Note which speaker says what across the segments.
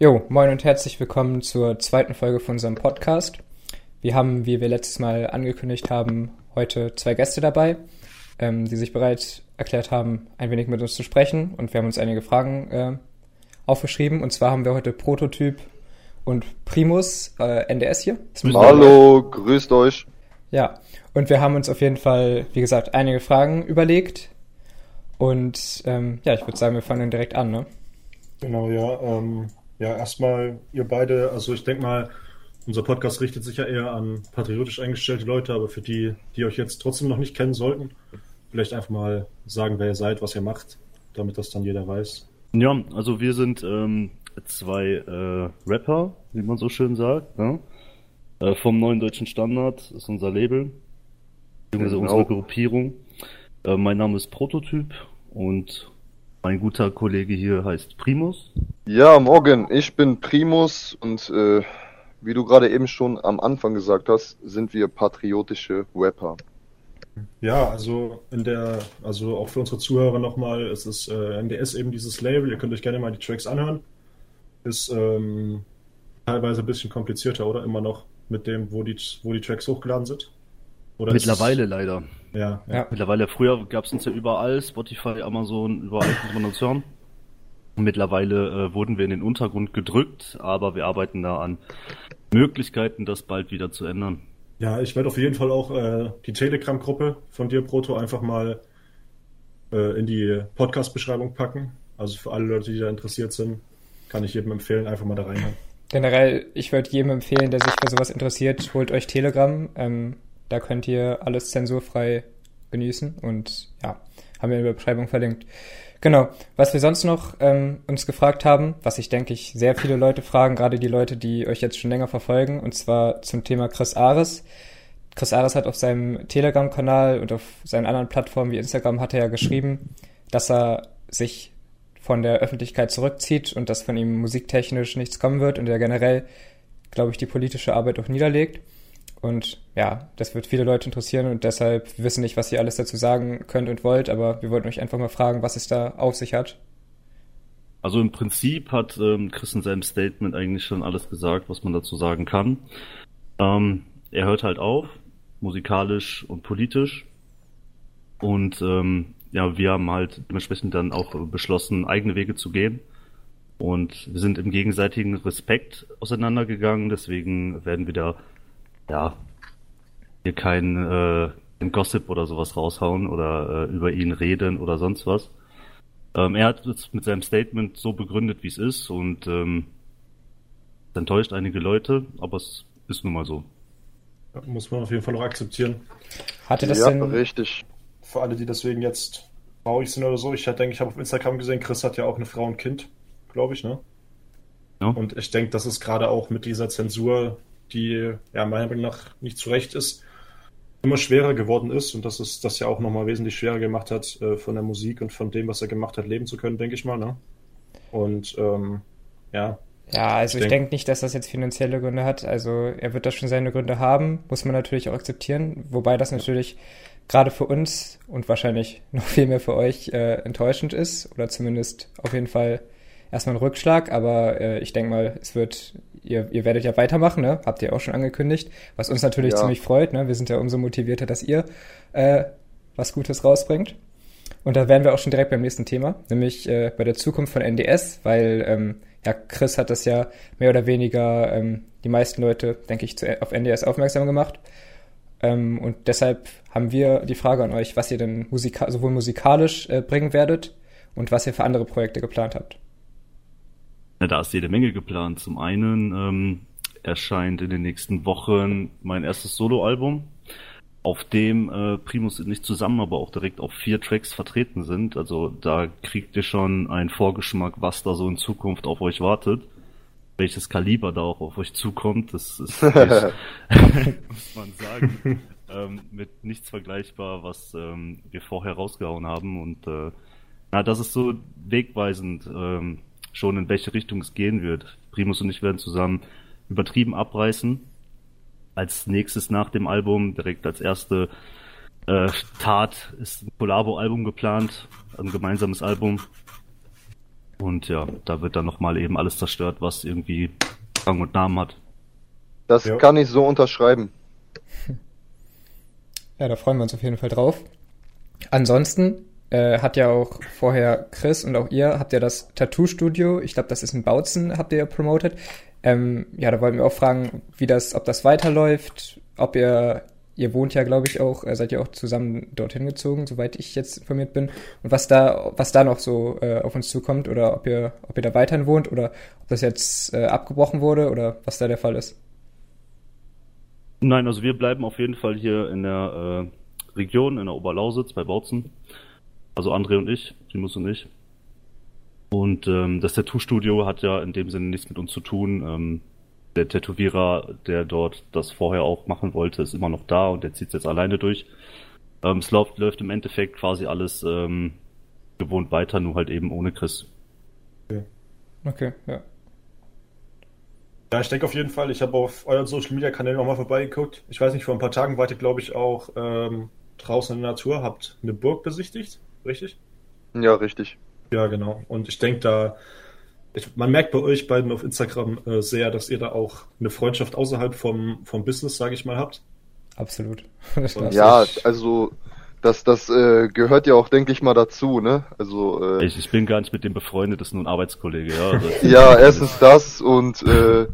Speaker 1: Jo, moin und herzlich willkommen zur zweiten Folge von unserem Podcast. Wir haben, wie wir letztes Mal angekündigt haben, heute zwei Gäste dabei, ähm, die sich bereit erklärt haben, ein wenig mit uns zu sprechen. Und wir haben uns einige Fragen äh, aufgeschrieben. Und zwar haben wir heute Prototyp und Primus äh, NDS hier.
Speaker 2: Hallo, grüßt euch.
Speaker 1: Ja, und wir haben uns auf jeden Fall, wie gesagt, einige Fragen überlegt. Und ähm, ja, ich würde sagen, wir fangen direkt an, ne?
Speaker 3: Genau, ja. Ähm, ja, erstmal ihr beide, also ich denke mal, unser Podcast richtet sich ja eher an patriotisch eingestellte Leute, aber für die, die euch jetzt trotzdem noch nicht kennen sollten, vielleicht einfach mal sagen, wer ihr seid, was ihr macht, damit das dann jeder weiß.
Speaker 4: Ja, also wir sind ähm, zwei äh, Rapper, wie man so schön sagt, ne? äh, vom Neuen Deutschen Standard ist unser Label, beziehungsweise genau. unsere Gruppierung. Äh, mein Name ist Prototyp und mein guter Kollege hier heißt Primus.
Speaker 2: Ja, morgen. Ich bin Primus und äh, wie du gerade eben schon am Anfang gesagt hast, sind wir patriotische Rapper.
Speaker 3: Ja, also in der, also auch für unsere Zuhörer nochmal, es ist äh, NDS eben dieses Label, ihr könnt euch gerne mal die Tracks anhören. Ist ähm, teilweise ein bisschen komplizierter, oder? Immer noch mit dem, wo die, wo die Tracks hochgeladen sind.
Speaker 4: Oder Mittlerweile es... leider.
Speaker 3: Ja,
Speaker 4: ja. Mittlerweile, früher gab es uns ja überall, Spotify, Amazon, überall konnte man uns hören. Mittlerweile äh, wurden wir in den Untergrund gedrückt, aber wir arbeiten da an Möglichkeiten, das bald wieder zu ändern.
Speaker 3: Ja, ich werde auf jeden Fall auch äh, die Telegram-Gruppe von dir, Proto, einfach mal äh, in die Podcast-Beschreibung packen. Also für alle Leute, die da interessiert sind, kann ich jedem empfehlen, einfach mal da reinhören.
Speaker 1: Generell, ich würde jedem empfehlen, der sich für sowas interessiert, holt euch Telegram. Ähm, da könnt ihr alles zensurfrei genießen und ja, haben wir in der Beschreibung verlinkt. Genau. Was wir sonst noch ähm, uns gefragt haben, was ich denke ich sehr viele Leute fragen, gerade die Leute, die euch jetzt schon länger verfolgen, und zwar zum Thema Chris Ares. Chris Ares hat auf seinem Telegram-Kanal und auf seinen anderen Plattformen wie Instagram hat er ja geschrieben, dass er sich von der Öffentlichkeit zurückzieht und dass von ihm musiktechnisch nichts kommen wird und er generell, glaube ich, die politische Arbeit auch niederlegt. Und ja, das wird viele Leute interessieren und deshalb wissen nicht, was ihr alles dazu sagen könnt und wollt, aber wir wollten euch einfach mal fragen, was es da auf sich hat.
Speaker 4: Also im Prinzip hat ähm, Chris in seinem Statement eigentlich schon alles gesagt, was man dazu sagen kann. Ähm, er hört halt auf, musikalisch und politisch. Und ähm, ja, wir haben halt dementsprechend dann auch beschlossen, eigene Wege zu gehen. Und wir sind im gegenseitigen Respekt auseinandergegangen, deswegen werden wir da ja, hier kein äh, Gossip oder sowas raushauen oder äh, über ihn reden oder sonst was. Ähm, er hat es mit seinem Statement so begründet, wie es ist und ähm, enttäuscht einige Leute, aber es ist nun mal so.
Speaker 3: muss man auf jeden Fall auch akzeptieren.
Speaker 2: Hatte das ja, denn... richtig.
Speaker 3: Für alle, die deswegen jetzt traurig sind oder so, ich denke, ich habe auf Instagram gesehen, Chris hat ja auch eine Frau und Kind, glaube ich, ne? Ja. Und ich denke, das ist gerade auch mit dieser Zensur die ja meiner Meinung nach nicht zu Recht ist, immer schwerer geworden ist und dass es das ja auch nochmal wesentlich schwerer gemacht hat, äh, von der Musik und von dem, was er gemacht hat, leben zu können, denke ich mal. Ne? Und ähm, ja.
Speaker 1: Ja, also ich, ich denke denk nicht, dass das jetzt finanzielle Gründe hat. Also er wird da schon seine Gründe haben, muss man natürlich auch akzeptieren. Wobei das natürlich gerade für uns und wahrscheinlich noch viel mehr für euch äh, enttäuschend ist oder zumindest auf jeden Fall erstmal ein Rückschlag. Aber äh, ich denke mal, es wird ihr, ihr werdet ja weitermachen, ne? Habt ihr auch schon angekündigt, was uns natürlich ja. ziemlich freut, ne? Wir sind ja umso motivierter, dass ihr äh, was Gutes rausbringt. Und da wären wir auch schon direkt beim nächsten Thema, nämlich äh, bei der Zukunft von NDS, weil ähm, ja, Chris hat das ja mehr oder weniger ähm, die meisten Leute, denke ich, zu, auf NDS aufmerksam gemacht. Ähm, und deshalb haben wir die Frage an euch, was ihr denn musika sowohl musikalisch äh, bringen werdet und was ihr für andere Projekte geplant habt.
Speaker 4: Na, da ist jede Menge geplant. Zum einen ähm, erscheint in den nächsten Wochen mein erstes Soloalbum, auf dem äh, Primus nicht zusammen, aber auch direkt auf vier Tracks vertreten sind. Also da kriegt ihr schon einen Vorgeschmack, was da so in Zukunft auf euch wartet. Welches Kaliber da auch auf euch zukommt, das ist, muss man sagen, ähm, mit nichts vergleichbar, was ähm, wir vorher rausgehauen haben. Und äh, na, das ist so wegweisend. Ähm, schon, in welche Richtung es gehen wird. Primus und ich werden zusammen übertrieben abreißen. Als nächstes nach dem Album, direkt als erste äh, Tat, ist ein Collabo-Album geplant, ein gemeinsames Album. Und ja, da wird dann nochmal eben alles zerstört, was irgendwie Rang und Namen hat.
Speaker 2: Das ja. kann ich so unterschreiben.
Speaker 1: Ja, da freuen wir uns auf jeden Fall drauf. Ansonsten äh, hat ja auch vorher Chris und auch ihr habt ja das Tattoo-Studio, ich glaube, das ist in Bautzen, habt ihr ja promotet. Ähm, ja, da wollten wir auch fragen, wie das, ob das weiterläuft, ob ihr, ihr wohnt ja, glaube ich, auch, äh, seid ihr auch zusammen dorthin gezogen, soweit ich jetzt informiert bin, und was da, was da noch so äh, auf uns zukommt oder ob ihr, ob ihr da weiterhin wohnt oder ob das jetzt äh, abgebrochen wurde oder was da der Fall ist.
Speaker 4: Nein, also wir bleiben auf jeden Fall hier in der äh, Region, in der Oberlausitz bei Bautzen. Also André und ich, Timus und ich. Und ähm, das Tattoo-Studio hat ja in dem Sinne nichts mit uns zu tun. Ähm, der Tätowierer, der dort das vorher auch machen wollte, ist immer noch da und der zieht es jetzt alleine durch. Ähm, es läuft, läuft im Endeffekt quasi alles ähm, gewohnt weiter, nur halt eben ohne Chris.
Speaker 1: Okay, okay ja.
Speaker 3: Ja, ich denke auf jeden Fall, ich habe auf euren Social Media Kanälen nochmal vorbeigeguckt. Ich weiß nicht, vor ein paar Tagen wart ihr, glaube ich, auch ähm, draußen in der Natur, habt eine Burg besichtigt, richtig?
Speaker 2: Ja, richtig.
Speaker 3: Ja, genau. Und ich denke da, ich, man merkt bei euch beiden auf Instagram äh, sehr, dass ihr da auch eine Freundschaft außerhalb vom, vom Business, sage ich mal, habt.
Speaker 1: Absolut.
Speaker 2: ja, also das, das äh, gehört ja auch, denke ich mal, dazu, ne? Also
Speaker 4: äh, ich, ich bin gar nicht mit dem befreundet, das ist nur ein Arbeitskollege, ja. Also,
Speaker 2: ja, erstens das und äh,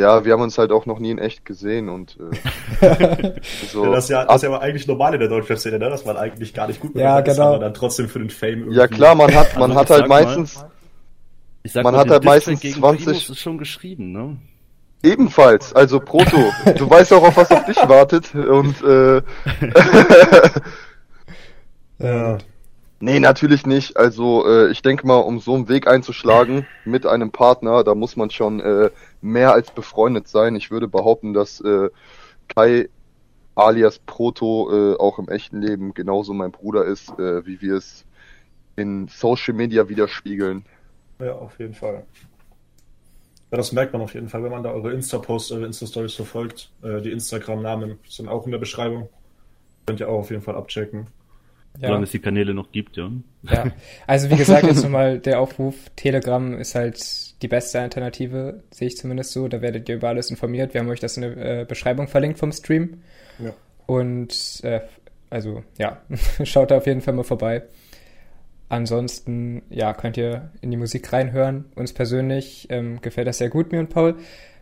Speaker 2: ja, wir haben uns halt auch noch nie in echt gesehen und
Speaker 3: äh, so. ja, das, ist ja, das ist ja aber eigentlich normal in der deutschen Szene, ne? dass man eigentlich gar nicht gut
Speaker 1: mit ja, genau. ist, aber
Speaker 3: dann trotzdem für den Fame
Speaker 2: irgendwie. Ja klar, man hat man also hat halt meistens mal,
Speaker 4: ich sag man mal, hat halt meistens 20 ist schon geschrieben, ne?
Speaker 2: Ebenfalls, also Proto, du weißt auch, auf was auf dich wartet und äh, ja. Nee, natürlich nicht. Also äh, ich denke mal, um so einen Weg einzuschlagen mit einem Partner, da muss man schon äh, mehr als befreundet sein. Ich würde behaupten, dass äh, Kai alias Proto äh, auch im echten Leben genauso mein Bruder ist, äh, wie wir es in Social Media widerspiegeln.
Speaker 3: Ja, auf jeden Fall. Ja, das merkt man auf jeden Fall, wenn man da eure Insta-Posts, eure Insta-Stories verfolgt. Äh, die Instagram-Namen sind auch in der Beschreibung. Könnt ihr auch auf jeden Fall abchecken.
Speaker 4: Ja. Solange es die Kanäle noch gibt, ja.
Speaker 1: Ja, also wie gesagt, jetzt nochmal der Aufruf, Telegram ist halt die beste Alternative, sehe ich zumindest so. Da werdet ihr über alles informiert. Wir haben euch das in der äh, Beschreibung verlinkt vom Stream. Ja. Und äh, also ja, schaut da auf jeden Fall mal vorbei. Ansonsten, ja, könnt ihr in die Musik reinhören. Uns persönlich ähm, gefällt das sehr gut, mir und Paul.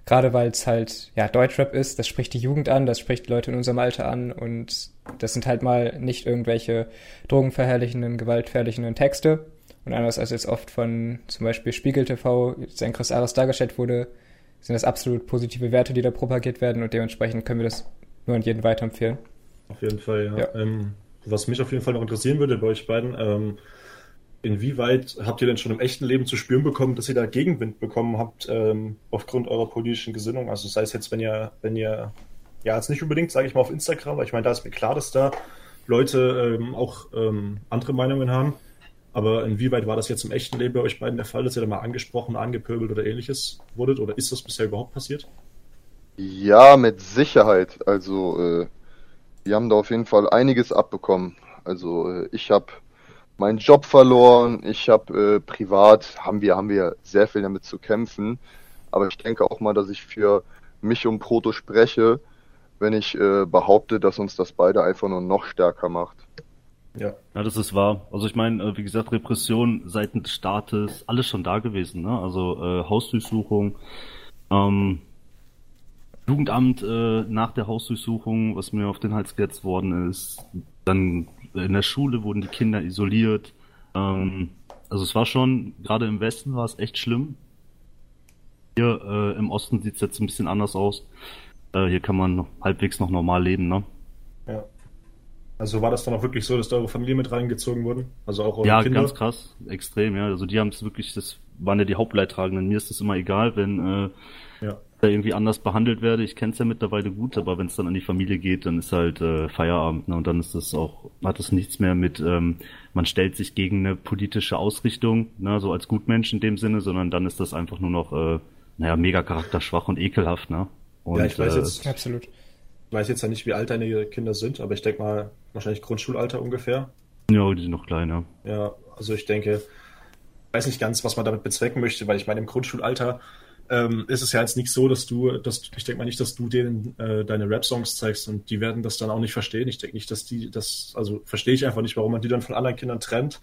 Speaker 1: Gerade weil es halt, ja, Deutschrap ist, das spricht die Jugend an, das spricht Leute in unserem Alter an und das sind halt mal nicht irgendwelche drogenverherrlichenden, gewaltverherrlichenden Texte. Und anders als jetzt oft von zum Beispiel Spiegel TV, sein Chris Ares dargestellt wurde, sind das absolut positive Werte, die da propagiert werden und dementsprechend können wir das nur an jeden weiterempfehlen.
Speaker 3: Auf jeden Fall, ja. ja. Ähm, was mich auf jeden Fall noch interessieren würde bei euch beiden, ähm, Inwieweit habt ihr denn schon im echten Leben zu spüren bekommen, dass ihr da Gegenwind bekommen habt ähm, aufgrund eurer politischen Gesinnung? Also sei es jetzt, wenn ihr, wenn ihr, ja jetzt nicht unbedingt, sage ich mal, auf Instagram, weil ich meine, da ist mir klar, dass da Leute ähm, auch ähm, andere Meinungen haben. Aber inwieweit war das jetzt im echten Leben bei euch beiden der Fall, dass ihr da mal angesprochen, angepöbelt oder ähnliches wurdet? Oder ist das bisher überhaupt passiert?
Speaker 2: Ja, mit Sicherheit. Also äh, wir haben da auf jeden Fall einiges abbekommen. Also äh, ich habe meinen Job verloren. Ich habe äh, privat haben wir haben wir sehr viel damit zu kämpfen. Aber ich denke auch mal, dass ich für mich und Proto spreche, wenn ich äh, behaupte, dass uns das beide einfach nur noch stärker macht.
Speaker 4: Ja. ja, das ist wahr. Also ich meine, äh, wie gesagt, Repression seitens des Staates, alles schon da gewesen. Ne? Also äh, Hausdurchsuchung, ähm, Jugendamt äh, nach der Hausdurchsuchung, was mir auf den Hals gesetzt worden ist, dann in der Schule wurden die Kinder isoliert. Ähm, also es war schon, gerade im Westen war es echt schlimm. Hier äh, im Osten sieht es jetzt ein bisschen anders aus. Äh, hier kann man halbwegs noch normal leben, ne?
Speaker 3: Ja. Also war das dann auch wirklich so, dass da eure Familie mit reingezogen wurden? Also auch eure
Speaker 4: ja,
Speaker 3: Kinder?
Speaker 4: Ja, ganz krass, extrem, ja. Also die haben es wirklich, das waren ja die Hauptleidtragenden. Mir ist das immer egal, wenn äh, ja da irgendwie anders behandelt werde. Ich kenne es ja mittlerweile gut, aber wenn es dann an die Familie geht, dann ist halt äh, Feierabend. Ne? Und dann ist das auch, hat es nichts mehr mit, ähm, man stellt sich gegen eine politische Ausrichtung, ne? so als Gutmensch in dem Sinne, sondern dann ist das einfach nur noch, äh, naja, mega charakterschwach und ekelhaft. Ne? Und,
Speaker 3: ja, ich weiß jetzt, äh, absolut. Ich weiß jetzt ja nicht, wie alt deine Kinder sind, aber ich denke mal, wahrscheinlich Grundschulalter ungefähr.
Speaker 4: Ja, die sind noch klein, ja.
Speaker 3: Ja, also ich denke, weiß nicht ganz, was man damit bezwecken möchte, weil ich meine, im Grundschulalter ähm, ist es ja jetzt nicht so, dass du, dass, ich denke mal nicht, dass du denen äh, deine Rap-Songs zeigst und die werden das dann auch nicht verstehen. Ich denke nicht, dass die das, also verstehe ich einfach nicht, warum man die dann von anderen Kindern trennt,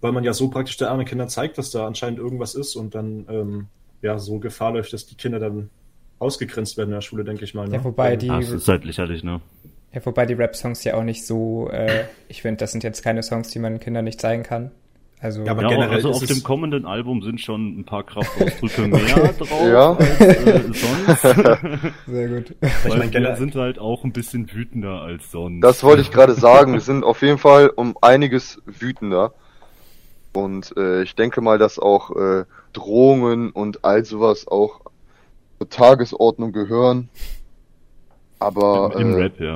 Speaker 3: weil man ja so praktisch den anderen Kindern zeigt, dass da anscheinend irgendwas ist und dann ähm, ja so Gefahr läuft, dass die Kinder dann ausgegrenzt werden in der Schule, denke ich mal.
Speaker 1: Ne? Ja, wobei die.
Speaker 4: Das ist halt lächerlich, ne?
Speaker 1: Ja, wobei die Rap-Songs ja auch nicht so, äh, ich finde, das sind jetzt keine Songs, die man Kindern nicht zeigen kann. Also,
Speaker 4: ja, aber ja, generell also auf dem kommenden Album sind schon ein paar Kraftausdrücke mehr drauf ja. als äh, sonst.
Speaker 1: Sehr gut.
Speaker 4: Weil ich meine, wir sind halt auch ein bisschen wütender als sonst.
Speaker 2: Das wollte ich gerade sagen. Wir sind auf jeden Fall um einiges wütender. Und äh, ich denke mal, dass auch äh, Drohungen und all sowas auch zur Tagesordnung gehören. Aber
Speaker 4: im, im äh, Rap, ja.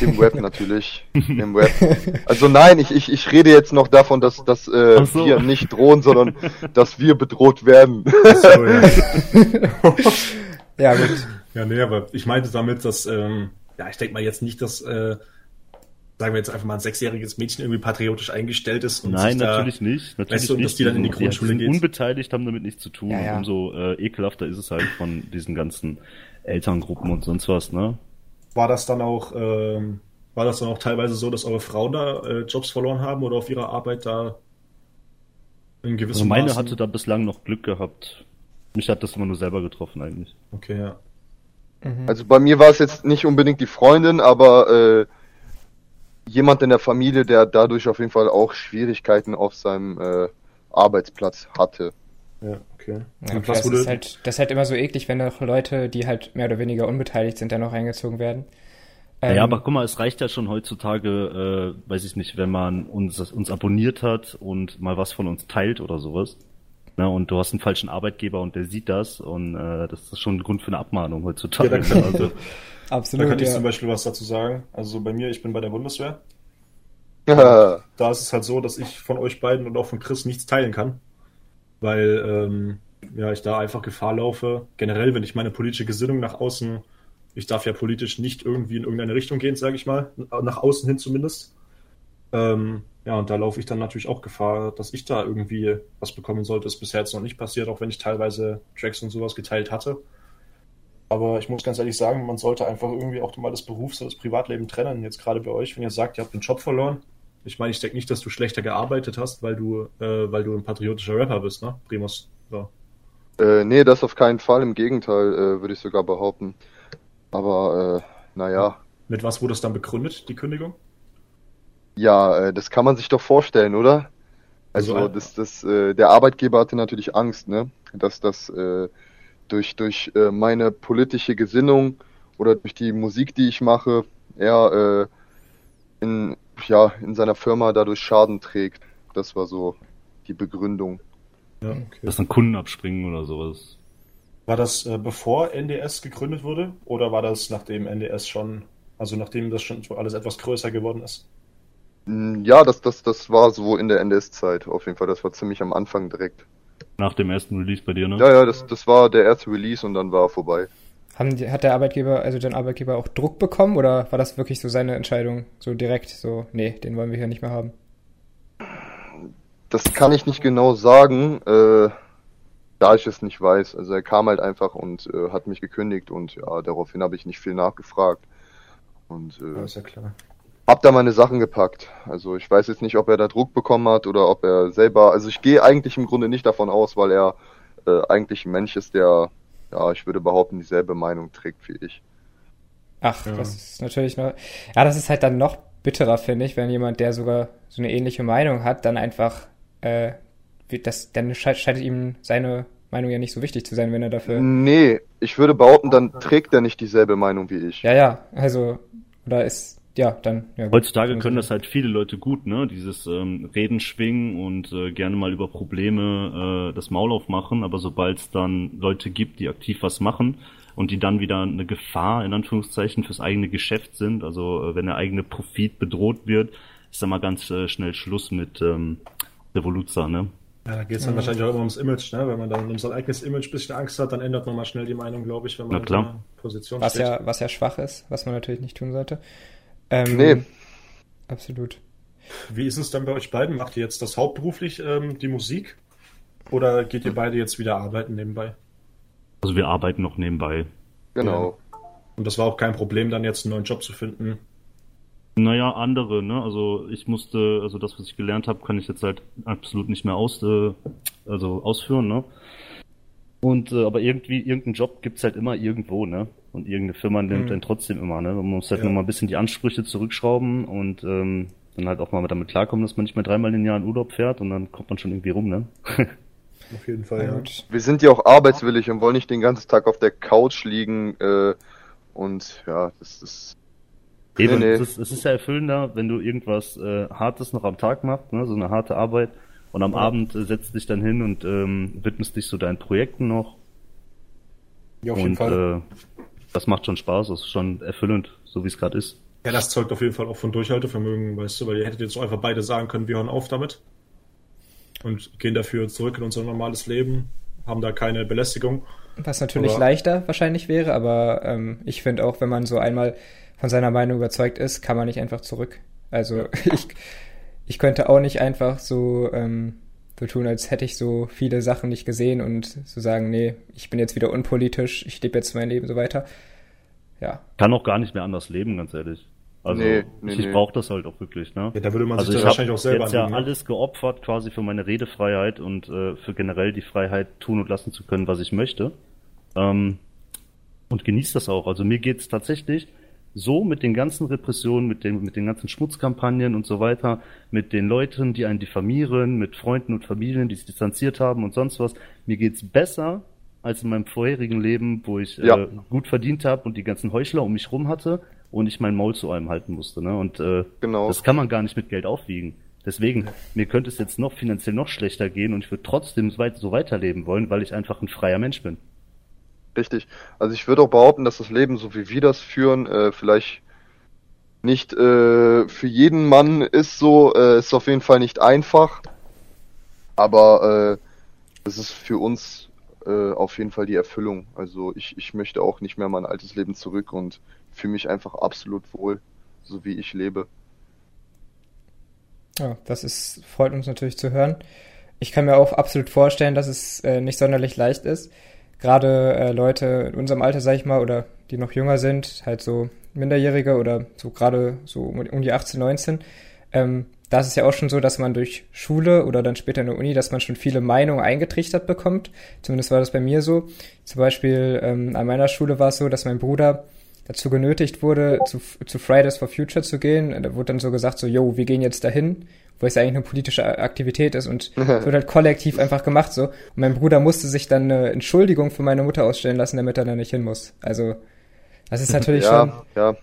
Speaker 2: Im Web natürlich. Im Web. Also nein, ich, ich, ich rede jetzt noch davon, dass, dass äh, so. wir nicht drohen, sondern dass wir bedroht werden. So,
Speaker 3: ja. ja, gut. Ja, nee, aber ich meinte damit, dass, ähm, ja, ich denke mal jetzt nicht, dass, äh, sagen wir jetzt einfach mal ein sechsjähriges Mädchen irgendwie patriotisch eingestellt ist.
Speaker 4: Und Nein, natürlich da, nicht. Natürlich
Speaker 3: weißt du,
Speaker 4: nicht.
Speaker 3: dass die dann in die Grundschule
Speaker 4: geht. Unbeteiligt haben damit nichts zu tun. Ja, ja. Umso äh, ekelhafter ist es halt von diesen ganzen Elterngruppen und sonst was, ne?
Speaker 3: War das dann auch, ähm, war das dann auch teilweise so, dass eure Frauen da äh, Jobs verloren haben oder auf ihrer Arbeit da
Speaker 4: in gewissem also meine Maßen? hatte da bislang noch Glück gehabt. Mich hat das immer nur selber getroffen eigentlich.
Speaker 3: Okay, ja.
Speaker 2: Mhm. Also bei mir war es jetzt nicht unbedingt die Freundin, aber äh, jemand in der Familie, der dadurch auf jeden Fall auch Schwierigkeiten auf seinem äh, Arbeitsplatz hatte.
Speaker 3: Ja, okay.
Speaker 1: Ja, okay das, ist halt, das ist halt immer so eklig, wenn noch Leute, die halt mehr oder weniger unbeteiligt sind, dann noch eingezogen werden.
Speaker 4: Ähm, ja, aber guck mal, es reicht ja schon heutzutage, äh, weiß ich nicht, wenn man uns, uns abonniert hat und mal was von uns teilt oder sowas. Ne, und du hast einen falschen Arbeitgeber und der sieht das und äh, das ist schon ein Grund für eine Abmahnung heutzutage. Ja,
Speaker 3: ne? also, Absolut. Da kann ich ja. zum Beispiel was dazu sagen. Also bei mir, ich bin bei der Bundeswehr. Ja. Da ist es halt so, dass ich von euch beiden und auch von Chris nichts teilen kann weil ähm, ja, ich da einfach Gefahr laufe. Generell, wenn ich meine politische Gesinnung nach außen, ich darf ja politisch nicht irgendwie in irgendeine Richtung gehen, sage ich mal, nach außen hin zumindest. Ähm, ja, und da laufe ich dann natürlich auch Gefahr, dass ich da irgendwie was bekommen sollte. Das ist bisher jetzt noch nicht passiert, auch wenn ich teilweise Tracks und sowas geteilt hatte. Aber ich muss ganz ehrlich sagen, man sollte einfach irgendwie auch mal das Berufs- und das Privatleben trennen. Jetzt gerade bei euch, wenn ihr sagt, ihr habt einen Job verloren, ich meine, ich denke nicht, dass du schlechter gearbeitet hast, weil du, äh, weil du ein patriotischer Rapper bist, ne? Primus. So.
Speaker 2: Äh, nee, das auf keinen Fall. Im Gegenteil, äh, würde ich sogar behaupten. Aber, äh, naja.
Speaker 3: Mit was wurde es dann begründet, die Kündigung?
Speaker 2: Ja, äh, das kann man sich doch vorstellen, oder? Also, also das, das, äh, der Arbeitgeber hatte natürlich Angst, ne? Dass das äh, durch, durch äh, meine politische Gesinnung oder durch die Musik, die ich mache, er äh, in ja, in seiner Firma dadurch Schaden trägt. Das war so die Begründung.
Speaker 4: Ja, okay. Dass dann Kunden abspringen oder sowas.
Speaker 3: War das äh, bevor NDS gegründet wurde oder war das nachdem NDS schon, also nachdem das schon alles etwas größer geworden ist?
Speaker 2: Mm, ja, das, das, das war so in der NDS-Zeit auf jeden Fall. Das war ziemlich am Anfang direkt.
Speaker 4: Nach dem ersten Release bei dir, ne?
Speaker 2: Ja, ja, das, das war der erste Release und dann war er vorbei.
Speaker 1: Haben die, hat der Arbeitgeber, also dein Arbeitgeber auch Druck bekommen oder war das wirklich so seine Entscheidung, so direkt, so, nee, den wollen wir hier nicht mehr haben?
Speaker 2: Das kann ich nicht genau sagen, äh, da ich es nicht weiß. Also er kam halt einfach und äh, hat mich gekündigt und ja, daraufhin habe ich nicht viel nachgefragt. Und äh, ja, ist ja klar. hab da meine Sachen gepackt. Also ich weiß jetzt nicht, ob er da Druck bekommen hat oder ob er selber. Also ich gehe eigentlich im Grunde nicht davon aus, weil er äh, eigentlich ein Mensch ist, der ja, ich würde behaupten, dieselbe Meinung trägt wie ich.
Speaker 1: Ach, ja. das ist natürlich noch. Ja, das ist halt dann noch bitterer, finde ich, wenn jemand, der sogar so eine ähnliche Meinung hat, dann einfach, äh, das, dann scheint ihm seine Meinung ja nicht so wichtig zu sein, wenn er dafür.
Speaker 2: Nee, ich würde behaupten, dann trägt er nicht dieselbe Meinung wie ich.
Speaker 1: Ja, ja, also, oder ist ja, dann. Ja,
Speaker 4: Heutzutage können das halt viele Leute gut, ne? Dieses ähm, Reden schwingen und äh, gerne mal über Probleme äh, das Maul aufmachen, aber sobald es dann Leute gibt, die aktiv was machen und die dann wieder eine Gefahr in Anführungszeichen fürs eigene Geschäft sind, also äh, wenn der eigene Profit bedroht wird, ist dann mal ganz äh, schnell Schluss mit ähm, Revoluzer, ne?
Speaker 3: Ja, da geht es dann mhm. wahrscheinlich auch immer ums Image, ne? Wenn man dann um sein eigenes Image ein bisschen Angst hat, dann ändert man mal schnell die Meinung, glaube ich, wenn man
Speaker 4: in der
Speaker 1: Position was steht. Ja, was ja schwach ist, was man natürlich nicht tun sollte.
Speaker 2: Ähm, nee.
Speaker 1: Absolut.
Speaker 3: Wie ist es dann bei euch beiden? Macht ihr jetzt das hauptberuflich, ähm, die Musik? Oder geht ihr beide jetzt wieder arbeiten nebenbei?
Speaker 4: Also wir arbeiten noch nebenbei.
Speaker 3: Genau. Und das war auch kein Problem, dann jetzt einen neuen Job zu finden?
Speaker 4: Naja, andere, ne? Also ich musste, also das, was ich gelernt habe, kann ich jetzt halt absolut nicht mehr aus, äh, also ausführen, ne? Und äh, aber irgendwie, irgendeinen Job gibt's halt immer irgendwo, ne? Und irgendeine Firma nimmt mhm. den trotzdem immer, ne? Man muss halt ja. nochmal ein bisschen die Ansprüche zurückschrauben und ähm, dann halt auch mal damit klarkommen, dass man nicht mehr dreimal im Jahr in Urlaub fährt und dann kommt man schon irgendwie rum, ne?
Speaker 3: Auf jeden Fall, ja.
Speaker 2: Wir sind ja auch arbeitswillig und wollen nicht den ganzen Tag auf der Couch liegen äh, und ja, das ist
Speaker 4: Eben, nee, nee. Es, ist, es ist ja erfüllender, wenn du irgendwas äh, Hartes noch am Tag machst, ne, so eine harte Arbeit, und am ja. Abend äh, setzt dich dann hin und ähm, widmest dich so deinen Projekten noch. Ja, auf und, jeden Fall. Äh, das macht schon Spaß, das ist schon erfüllend, so wie es gerade ist.
Speaker 3: Ja, das zeugt auf jeden Fall auch von Durchhaltevermögen, weißt du, weil ihr hättet jetzt einfach beide sagen können, wir hören auf damit und gehen dafür zurück in unser normales Leben, haben da keine Belästigung.
Speaker 1: Was natürlich aber, leichter wahrscheinlich wäre, aber ähm, ich finde auch, wenn man so einmal von seiner Meinung überzeugt ist, kann man nicht einfach zurück. Also ich, ich könnte auch nicht einfach so, ähm, so tun, als hätte ich so viele Sachen nicht gesehen und so sagen, nee, ich bin jetzt wieder unpolitisch, ich lebe jetzt mein Leben so weiter. Ja.
Speaker 4: Kann auch gar nicht mehr anders leben, ganz ehrlich. Also nee, nee, ich nee. brauche das halt auch wirklich, ne?
Speaker 3: Ja, da würde man
Speaker 4: also
Speaker 3: sich
Speaker 4: ich wahrscheinlich auch selber jetzt ja ne? alles geopfert quasi für meine Redefreiheit und äh, für generell die Freiheit tun und lassen zu können, was ich möchte. Ähm, und genieße das auch. Also mir geht's tatsächlich so mit den ganzen Repressionen, mit den, mit den ganzen Schmutzkampagnen und so weiter, mit den Leuten, die einen diffamieren, mit Freunden und Familien, die sich distanziert haben und sonst was. Mir geht's besser als in meinem vorherigen Leben, wo ich ja. äh, gut verdient habe und die ganzen Heuchler um mich rum hatte und ich mein Maul zu einem halten musste. Ne? Und äh, genau. das kann man gar nicht mit Geld aufwiegen. Deswegen, mir könnte es jetzt noch finanziell noch schlechter gehen und ich würde trotzdem so weiterleben wollen, weil ich einfach ein freier Mensch bin.
Speaker 2: Richtig. Also ich würde auch behaupten, dass das Leben, so wie wir das führen, äh, vielleicht nicht äh, für jeden Mann ist so, äh, ist auf jeden Fall nicht einfach. Aber äh, es ist für uns äh, auf jeden Fall die Erfüllung. Also ich, ich möchte auch nicht mehr mein altes Leben zurück und fühle mich einfach absolut wohl, so wie ich lebe.
Speaker 1: Ja, das ist, freut uns natürlich zu hören. Ich kann mir auch absolut vorstellen, dass es äh, nicht sonderlich leicht ist. Gerade äh, Leute in unserem Alter, sag ich mal, oder die noch jünger sind, halt so Minderjährige oder so gerade so um die 18, 19, ähm, da ist es ja auch schon so, dass man durch Schule oder dann später in der Uni, dass man schon viele Meinungen eingetrichtert bekommt. Zumindest war das bei mir so. Zum Beispiel ähm, an meiner Schule war es so, dass mein Bruder dazu genötigt wurde, zu, zu Fridays for Future zu gehen. Da wurde dann so gesagt, so, yo, wir gehen jetzt dahin, wo es eigentlich eine politische Aktivität ist und es wird halt kollektiv einfach gemacht so. Und mein Bruder musste sich dann eine Entschuldigung für meine Mutter ausstellen lassen, damit er da nicht hin muss. Also, das ist natürlich ja, schon.
Speaker 2: Ja.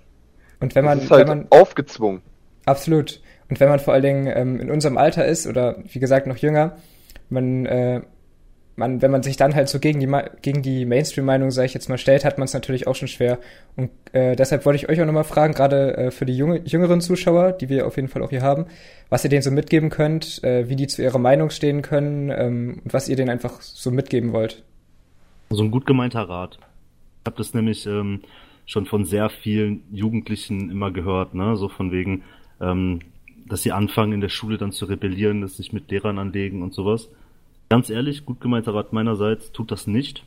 Speaker 1: Und wenn man,
Speaker 2: das ist halt
Speaker 1: wenn man
Speaker 2: aufgezwungen.
Speaker 1: Absolut. Und wenn man vor allen Dingen ähm, in unserem Alter ist oder wie gesagt noch jünger, man, äh, man, wenn man sich dann halt so gegen die gegen die Mainstream-Meinung, sage ich jetzt mal, stellt, hat man es natürlich auch schon schwer. Und äh, deshalb wollte ich euch auch nochmal fragen, gerade äh, für die junge, jüngeren Zuschauer, die wir auf jeden Fall auch hier haben, was ihr denen so mitgeben könnt, äh, wie die zu ihrer Meinung stehen können ähm, und was ihr denen einfach so mitgeben wollt.
Speaker 4: So ein gut gemeinter Rat. Ich habe das nämlich ähm, schon von sehr vielen Jugendlichen immer gehört, ne? So von wegen, ähm, dass sie anfangen in der Schule dann zu rebellieren, dass sich mit Lehrern anlegen und sowas. Ganz ehrlich, gut gemeinter Rat meinerseits, tut das nicht.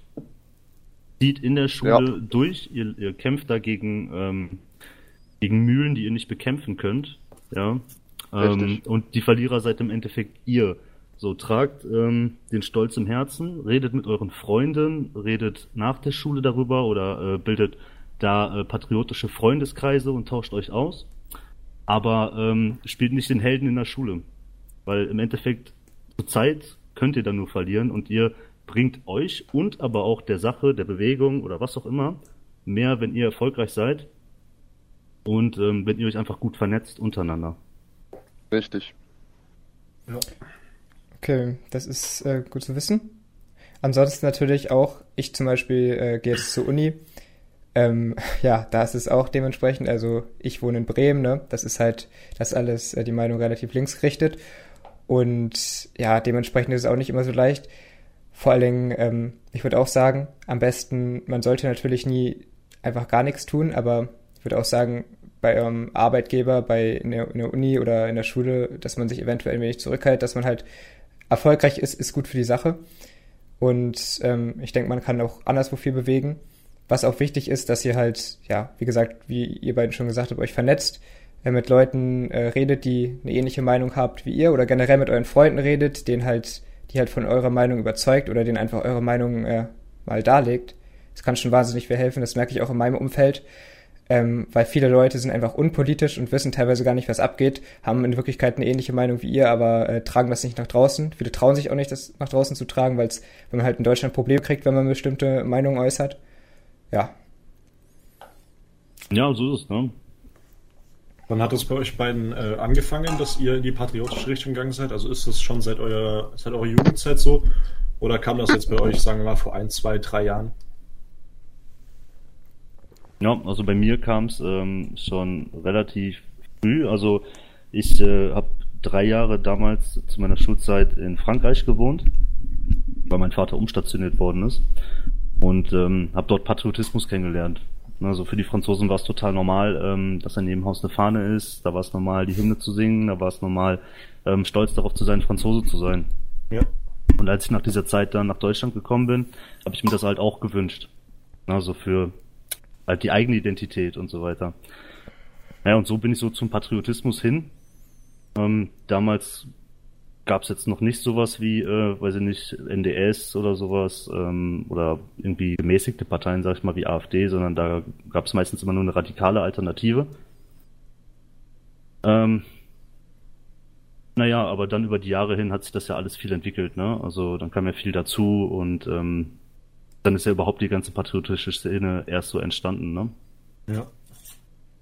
Speaker 4: Zieht in der Schule ja. durch, ihr, ihr, kämpft dagegen ähm, gegen Mühlen, die ihr nicht bekämpfen könnt. Ja. Ähm, und die Verlierer seid im Endeffekt ihr. So, tragt ähm, den Stolz im Herzen, redet mit euren Freunden, redet nach der Schule darüber oder äh, bildet da äh, patriotische Freundeskreise und tauscht euch aus aber ähm, spielt nicht den Helden in der Schule. Weil im Endeffekt zur Zeit könnt ihr dann nur verlieren und ihr bringt euch und aber auch der Sache, der Bewegung oder was auch immer mehr, wenn ihr erfolgreich seid und ähm, wenn ihr euch einfach gut vernetzt untereinander.
Speaker 2: Richtig.
Speaker 1: Ja. Okay, das ist äh, gut zu wissen. Ansonsten natürlich auch, ich zum Beispiel äh, gehe jetzt zur Uni ähm, ja, da ist es auch dementsprechend, also ich wohne in Bremen, ne? Das ist halt, das alles äh, die Meinung relativ links gerichtet. Und ja, dementsprechend ist es auch nicht immer so leicht. Vor allen Dingen, ähm, ich würde auch sagen, am besten, man sollte natürlich nie einfach gar nichts tun, aber ich würde auch sagen, bei eurem Arbeitgeber, bei in der, in der, Uni oder in der Schule, dass man sich eventuell ein wenig zurückhält, dass man halt erfolgreich ist, ist gut für die Sache. Und ähm, ich denke, man kann auch anderswo viel bewegen. Was auch wichtig ist, dass ihr halt, ja, wie gesagt, wie ihr beiden schon gesagt habt, euch vernetzt, mit Leuten äh, redet, die eine ähnliche Meinung habt wie ihr oder generell mit euren Freunden redet, den halt, die halt von eurer Meinung überzeugt oder denen einfach eure Meinung äh, mal darlegt. Das kann schon wahnsinnig viel helfen, das merke ich auch in meinem Umfeld ähm, weil viele Leute sind einfach unpolitisch und wissen teilweise gar nicht, was abgeht, haben in Wirklichkeit eine ähnliche Meinung wie ihr, aber äh, tragen das nicht nach draußen. Viele trauen sich auch nicht, das nach draußen zu tragen, weil man halt in Deutschland Probleme kriegt, wenn man bestimmte Meinungen äußert. Ja.
Speaker 4: Ja, so ist es, ne?
Speaker 3: Wann hat es bei euch beiden äh, angefangen, dass ihr in die patriotische Richtung gegangen seid? Also ist das schon seit eurer, seit eurer Jugendzeit so? Oder kam das jetzt bei euch, sagen wir mal, vor ein, zwei, drei Jahren?
Speaker 4: Ja, also bei mir kam es ähm, schon relativ früh. Also ich äh, habe drei Jahre damals zu meiner Schulzeit in Frankreich gewohnt, weil mein Vater umstationiert worden ist und ähm, habe dort Patriotismus kennengelernt. Also für die Franzosen war es total normal, ähm, dass in jedem Haus eine Fahne ist. Da war es normal, die Hymne zu singen. Da war es normal, ähm, stolz darauf zu sein, Franzose zu sein. Ja. Und als ich nach dieser Zeit dann nach Deutschland gekommen bin, habe ich mir das halt auch gewünscht. Also für halt die eigene Identität und so weiter. Ja, und so bin ich so zum Patriotismus hin. Ähm, damals gab es jetzt noch nicht sowas wie, äh, weiß ich nicht, NDS oder sowas ähm, oder irgendwie gemäßigte Parteien, sag ich mal, wie AfD, sondern da gab es meistens immer nur eine radikale Alternative. Ähm, naja, aber dann über die Jahre hin hat sich das ja alles viel entwickelt, ne? Also dann kam ja viel dazu und ähm, dann ist ja überhaupt die ganze patriotische Szene erst so entstanden, ne?
Speaker 3: Ja.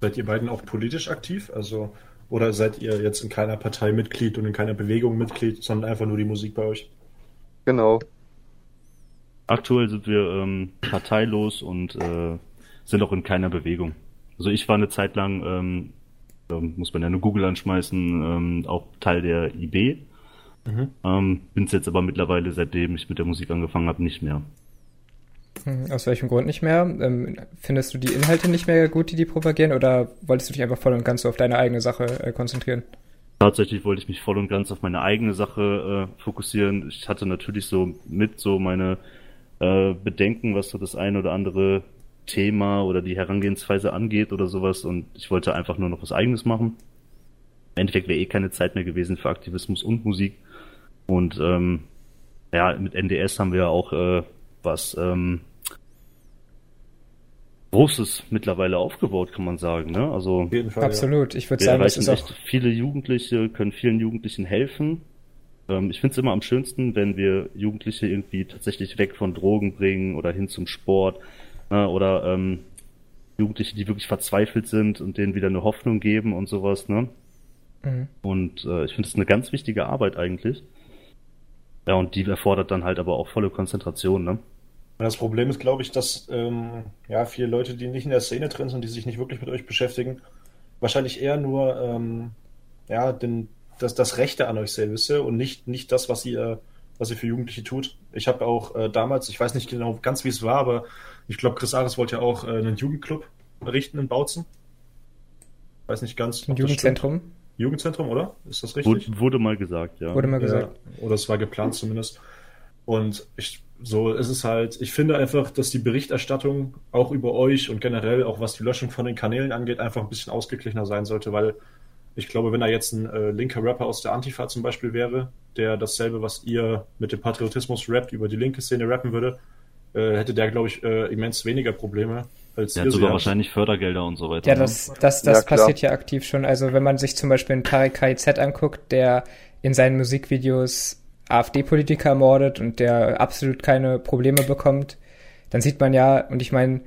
Speaker 3: Seid ihr beiden auch politisch aktiv? Also, oder seid ihr jetzt in keiner Partei Mitglied und in keiner Bewegung Mitglied, sondern einfach nur die Musik bei euch?
Speaker 2: Genau.
Speaker 4: Aktuell sind wir ähm, parteilos und äh, sind auch in keiner Bewegung. Also ich war eine Zeit lang, ähm, da muss man ja nur Google anschmeißen, ähm, auch Teil der IB. Mhm. Ähm, Bin es jetzt aber mittlerweile, seitdem ich mit der Musik angefangen habe, nicht mehr.
Speaker 1: Hm, aus welchem Grund nicht mehr? Ähm, findest du die Inhalte nicht mehr gut, die die propagieren, oder wolltest du dich einfach voll und ganz so auf deine eigene Sache äh, konzentrieren?
Speaker 4: Tatsächlich wollte ich mich voll und ganz auf meine eigene Sache äh, fokussieren. Ich hatte natürlich so mit so meine äh, Bedenken, was so das eine oder andere Thema oder die Herangehensweise angeht oder sowas und ich wollte einfach nur noch was eigenes machen. Im Endeffekt wäre eh keine Zeit mehr gewesen für Aktivismus und Musik. Und ähm, ja, mit NDS haben wir ja auch äh, was ähm, Großes mittlerweile aufgebaut, kann man sagen. Ne? Also
Speaker 1: Fall, absolut. Ja. Ich würde sagen, das ist
Speaker 4: auch viele Jugendliche können vielen Jugendlichen helfen. Ähm, ich finde es immer am schönsten, wenn wir Jugendliche irgendwie tatsächlich weg von Drogen bringen oder hin zum Sport ne? oder ähm, Jugendliche, die wirklich verzweifelt sind und denen wieder eine Hoffnung geben und sowas. Ne? Mhm. Und äh, ich finde es eine ganz wichtige Arbeit eigentlich. Ja, und die erfordert dann halt aber auch volle Konzentration, ne?
Speaker 3: Das Problem ist, glaube ich, dass ähm, ja, viele Leute, die nicht in der Szene drin sind, die sich nicht wirklich mit euch beschäftigen, wahrscheinlich eher nur ähm, ja, den, das, das Rechte an euch selbst und nicht, nicht das, was ihr, was ihr für Jugendliche tut. Ich habe auch äh, damals, ich weiß nicht genau ganz, wie es war, aber ich glaube, Chris Ares wollte ja auch äh, einen Jugendclub errichten in Bautzen. Weiß nicht ganz.
Speaker 1: Ein Jugendzentrum?
Speaker 3: Jugendzentrum, oder? Ist das richtig?
Speaker 4: Wurde, wurde mal gesagt, ja.
Speaker 1: Wurde mal gesagt.
Speaker 3: Ja, oder es war geplant zumindest. Und ich, so ist es halt, ich finde einfach, dass die Berichterstattung auch über euch und generell auch was die Löschung von den Kanälen angeht, einfach ein bisschen ausgeglichener sein sollte, weil ich glaube, wenn da jetzt ein äh, linker Rapper aus der Antifa zum Beispiel wäre, der dasselbe, was ihr mit dem Patriotismus rappt, über die linke Szene rappen würde, äh, hätte der, glaube ich, äh, immens weniger Probleme
Speaker 4: als Der hat sogar wahrscheinlich Fördergelder und so weiter.
Speaker 1: Ja, das, ne? das, das ja, passiert ja aktiv schon. Also wenn man sich zum Beispiel einen Tarek KIZ anguckt, der in seinen Musikvideos AfD-Politiker ermordet und der absolut keine Probleme bekommt, dann sieht man ja, und ich meine,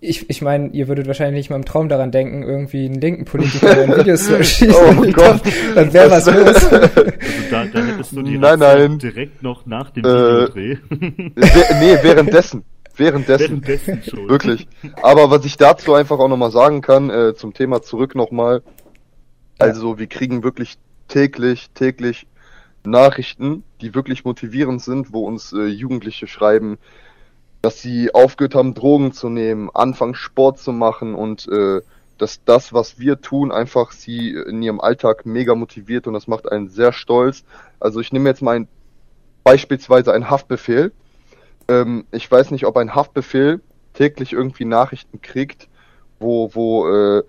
Speaker 1: ich, ich meine, ihr würdet wahrscheinlich nicht mal im Traum daran denken, irgendwie einen linken Politiker in Videos zu erschießen. oh Gott. Dann wäre was los.
Speaker 4: Also da, da hättest du die
Speaker 2: nein, nein.
Speaker 4: direkt noch nach dem äh, Videodreh.
Speaker 2: nee, währenddessen. Währenddessen. Währenddessen schon. Wirklich. Aber was ich dazu einfach auch nochmal sagen kann, äh, zum Thema zurück nochmal. Also wir kriegen wirklich täglich, täglich Nachrichten, die wirklich motivierend sind, wo uns äh, Jugendliche schreiben, dass sie aufgehört haben, Drogen zu nehmen, anfangen Sport zu machen und äh, dass das, was wir tun, einfach sie in ihrem Alltag mega motiviert und das macht einen sehr stolz. Also ich nehme jetzt mal ein, beispielsweise einen Haftbefehl. Ähm, ich weiß nicht, ob ein Haftbefehl täglich irgendwie Nachrichten kriegt, wo, wo äh,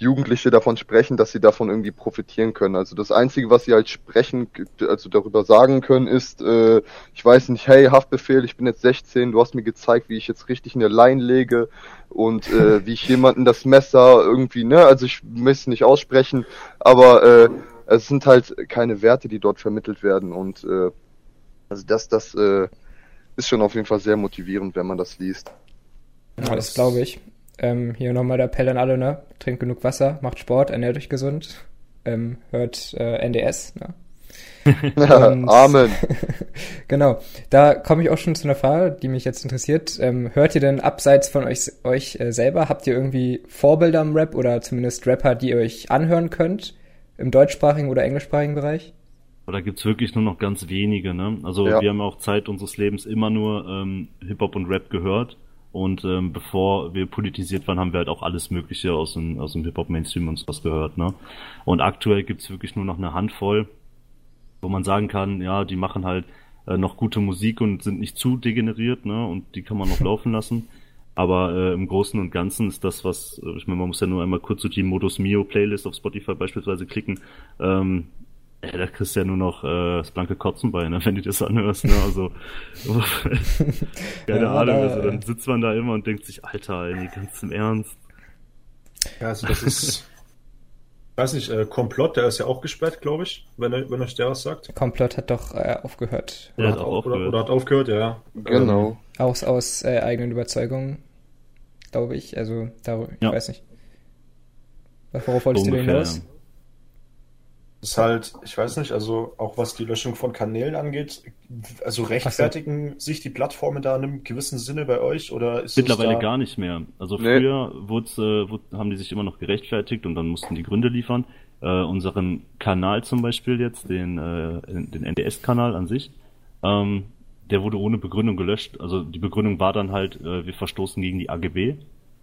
Speaker 2: Jugendliche davon sprechen, dass sie davon irgendwie profitieren können. Also das Einzige, was sie halt sprechen, also darüber sagen können, ist, äh, ich weiß nicht, hey, Haftbefehl, ich bin jetzt 16, du hast mir gezeigt, wie ich jetzt richtig in der Line lege und äh, wie ich jemanden das Messer irgendwie, ne, also ich möchte es nicht aussprechen, aber äh, es sind halt keine Werte, die dort vermittelt werden und äh, also das, das äh, ist schon auf jeden Fall sehr motivierend, wenn man das liest.
Speaker 1: Ja, das glaube ich. Ähm, hier nochmal der Appell an alle, ne? Trinkt genug Wasser, macht Sport, ernährt euch gesund, ähm, hört äh, NDS, ne?
Speaker 2: Und, Amen.
Speaker 1: genau. Da komme ich auch schon zu einer Frage, die mich jetzt interessiert. Ähm, hört ihr denn abseits von euch, euch äh, selber, habt ihr irgendwie Vorbilder im Rap oder zumindest Rapper, die ihr euch anhören könnt? Im deutschsprachigen oder englischsprachigen Bereich?
Speaker 4: Da gibt's wirklich nur noch ganz wenige, ne? Also ja. wir haben auch Zeit unseres Lebens immer nur ähm, Hip-Hop und Rap gehört. Und ähm, bevor wir politisiert waren, haben wir halt auch alles Mögliche aus dem, aus dem Hip-Hop-Mainstream und sowas gehört. Ne? Und aktuell gibt's wirklich nur noch eine Handvoll, wo man sagen kann, ja, die machen halt äh, noch gute Musik und sind nicht zu degeneriert, ne? Und die kann man noch laufen lassen. Aber äh, im Großen und Ganzen ist das, was, äh, ich meine, man muss ja nur einmal kurz durch die Modus Mio Playlist auf Spotify beispielsweise klicken, ähm, ja, da kriegst du ja nur noch äh, das blanke Kotzen bei, ne, wenn du das anhörst. Ne? Also, keine ja, Ahnung, da, also dann sitzt man da immer und denkt sich, Alter, ey, ganz im Ernst.
Speaker 3: Ja, also das ist, weiß nicht, äh, Komplott, der ist ja auch gesperrt, glaube ich, wenn, wenn euch der was sagt.
Speaker 1: Komplott hat doch äh, aufgehört.
Speaker 3: Oder, hat, auch aufgehört. Oder, oder, hat aufgehört, ja.
Speaker 2: Genau.
Speaker 1: Aus, aus äh, eigenen Überzeugungen, glaube ich. Also, da, ich ja. weiß nicht. Worauf wolltest so du denn hinaus? Ja
Speaker 3: ist halt, ich weiß nicht, also auch was die Löschung von Kanälen angeht, also rechtfertigen so. sich die Plattformen da in einem gewissen Sinne bei euch oder ist
Speaker 4: Mittlerweile gar nicht mehr. Also nee. früher wurde, äh, haben die sich immer noch gerechtfertigt und dann mussten die Gründe liefern. Äh, unseren Kanal zum Beispiel jetzt, den, äh, den NDS-Kanal an sich, ähm, der wurde ohne Begründung gelöscht. Also die Begründung war dann halt, äh, wir verstoßen gegen die AGB.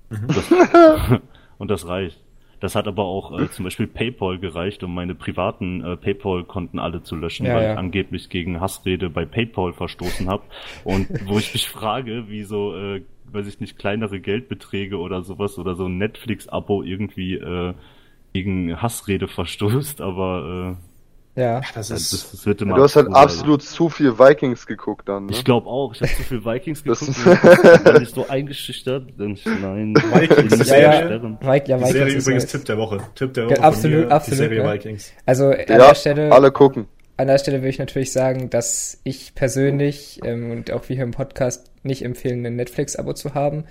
Speaker 4: Mhm. Das, und das reicht. Das hat aber auch äh, zum Beispiel PayPal gereicht, um meine privaten äh, PayPal-Konten alle zu löschen, ja, weil ja. ich angeblich gegen Hassrede bei PayPal verstoßen habe. Und wo ich mich frage, wie so, äh, weiß ich nicht, kleinere Geldbeträge oder sowas oder so ein Netflix-Abo irgendwie äh, gegen Hassrede verstoßt, aber äh,
Speaker 1: ja,
Speaker 2: das ist. Das, das wird immer du hast halt absolut zu viel Vikings geguckt dann. Ne?
Speaker 4: Ich glaube auch. Ich habe zu viel Vikings geguckt. Das war ich so eingeschüchtert. Nein.
Speaker 3: Vikings. ja, ja. Mike, ja, Vikings Serie übrigens halt. Tipp der Woche. Tipp der Woche.
Speaker 1: Absolut, mir, absolut.
Speaker 3: Die Serie ja. Vikings.
Speaker 1: Also an
Speaker 2: ja, der Stelle. Alle gucken.
Speaker 1: An der Stelle will ich natürlich sagen, dass ich persönlich ähm, und auch wir hier im Podcast nicht empfehlen, ein Netflix-Abo zu haben,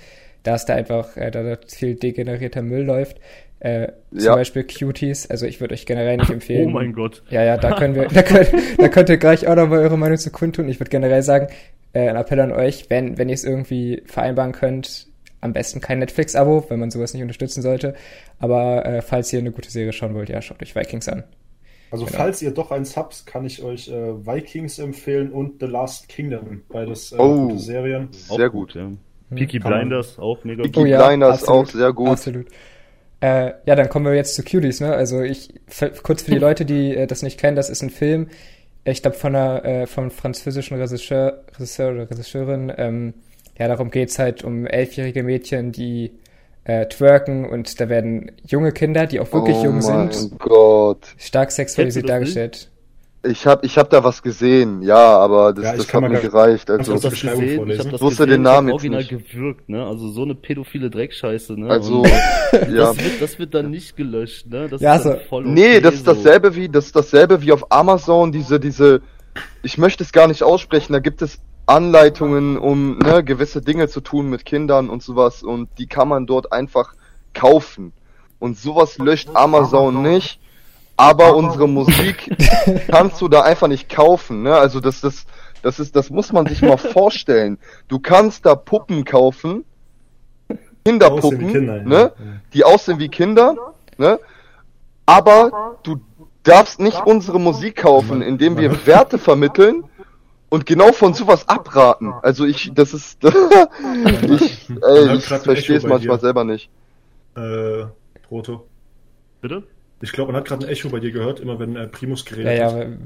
Speaker 1: da es da einfach äh, da viel degenerierter Müll läuft. Äh, zum ja. Beispiel Cuties, also ich würde euch generell nicht empfehlen.
Speaker 4: Oh mein Gott.
Speaker 1: Ja, ja, da können wir, da, könnt, da könnt ihr gleich auch nochmal eure Meinung zu kundtun. Ich würde generell sagen, äh, ein Appell an euch, wenn, wenn ihr es irgendwie vereinbaren könnt, am besten kein Netflix-Abo, wenn man sowas nicht unterstützen sollte. Aber äh, falls ihr eine gute Serie schauen wollt, ja, schaut euch Vikings an.
Speaker 3: Also genau. falls ihr doch eins habt, kann ich euch äh, Vikings empfehlen und The Last Kingdom, beides äh,
Speaker 2: oh, gute Serien. Sehr gut.
Speaker 4: Ja. Peaky Blinders auch mega
Speaker 2: gut. Peaky Blinders oh, ja, auch sehr gut.
Speaker 1: Absolut. Äh, ja, dann kommen wir jetzt zu Cuties, ne? Also ich, kurz für die Leute, die äh, das nicht kennen, das ist ein Film, ich glaube von einer, äh, vom französischen Regisseur, Regisseur oder Regisseurin, ähm, ja, darum geht's halt um elfjährige Mädchen, die äh, twerken und da werden junge Kinder, die auch wirklich
Speaker 2: oh
Speaker 1: jung sind,
Speaker 2: Gott.
Speaker 1: stark sexualisiert dargestellt.
Speaker 2: Ich habe ich hab da was gesehen, ja, aber das, ja, das hat mir gereicht. Also,
Speaker 4: ich das gesehen, ich hab das wusste gesehen, den Namen original nicht. gewürgt, ne? Also so eine pädophile Dreckscheiße, ne?
Speaker 2: Also,
Speaker 4: ja. Das wird, das wird dann nicht gelöscht, ne? Das
Speaker 1: ja, ist so.
Speaker 2: voll okay, Nee, das ist dasselbe wie, das ist dasselbe wie auf Amazon, diese, diese, ich möchte es gar nicht aussprechen, da gibt es Anleitungen, um ne, gewisse Dinge zu tun mit Kindern und sowas und die kann man dort einfach kaufen. Und sowas löscht Amazon nicht aber unsere Musik kannst du da einfach nicht kaufen, ne? Also das, das, das ist, das muss man sich mal vorstellen. Du kannst da Puppen kaufen, Kinderpuppen, Kinder, ne? Ja. Die aussehen wie Kinder, ne? Aber du darfst nicht unsere Musik kaufen, indem wir Werte vermitteln und genau von sowas abraten. Also ich, das ist, ich, ey, ich verstehe es manchmal selber nicht.
Speaker 3: Äh, Proto.
Speaker 4: Bitte?
Speaker 3: Ich glaube, man hat gerade ein Echo bei dir gehört, immer wenn äh, Primus geredet
Speaker 1: ja,
Speaker 3: hat.
Speaker 1: ja,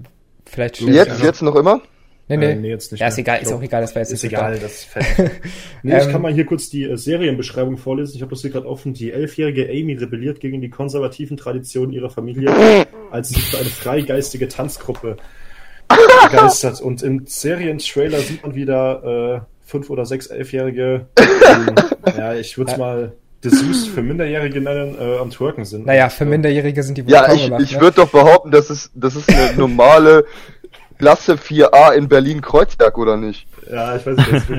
Speaker 1: vielleicht
Speaker 2: So, jetzt, jetzt noch immer?
Speaker 1: Nee, nee.
Speaker 3: Äh, nee, jetzt nicht
Speaker 1: ja, ist
Speaker 3: mehr.
Speaker 1: egal,
Speaker 3: Ich
Speaker 1: ist
Speaker 3: glaub,
Speaker 1: auch egal, das war jetzt
Speaker 3: Ist
Speaker 1: nicht
Speaker 3: egal,
Speaker 1: so
Speaker 3: das fällt. nee, ich
Speaker 1: Ähm,
Speaker 3: kann mal hier kurz die äh, Serienbeschreibung vorlesen. Ich habe das hier gerade offen. Die elfjährige Amy rebelliert gegen die konservativen Traditionen ihrer Familie, als sie sich für eine freigeistige Tanzgruppe begeistert. Und im Serientrailer sieht man wieder äh, fünf oder sechs Elfjährige, die, ja, ich würde es mal Dessous für Minderjährige äh, am Twerken sind.
Speaker 1: Naja, für Minderjährige sind die wohl
Speaker 2: Ja,
Speaker 1: kaum
Speaker 2: ich,
Speaker 1: gemacht,
Speaker 2: ich
Speaker 1: ne?
Speaker 2: würde doch behaupten, das ist, das ist eine normale Klasse 4a in Berlin-Kreuzberg, oder nicht?
Speaker 3: Ja, ich weiß nicht, das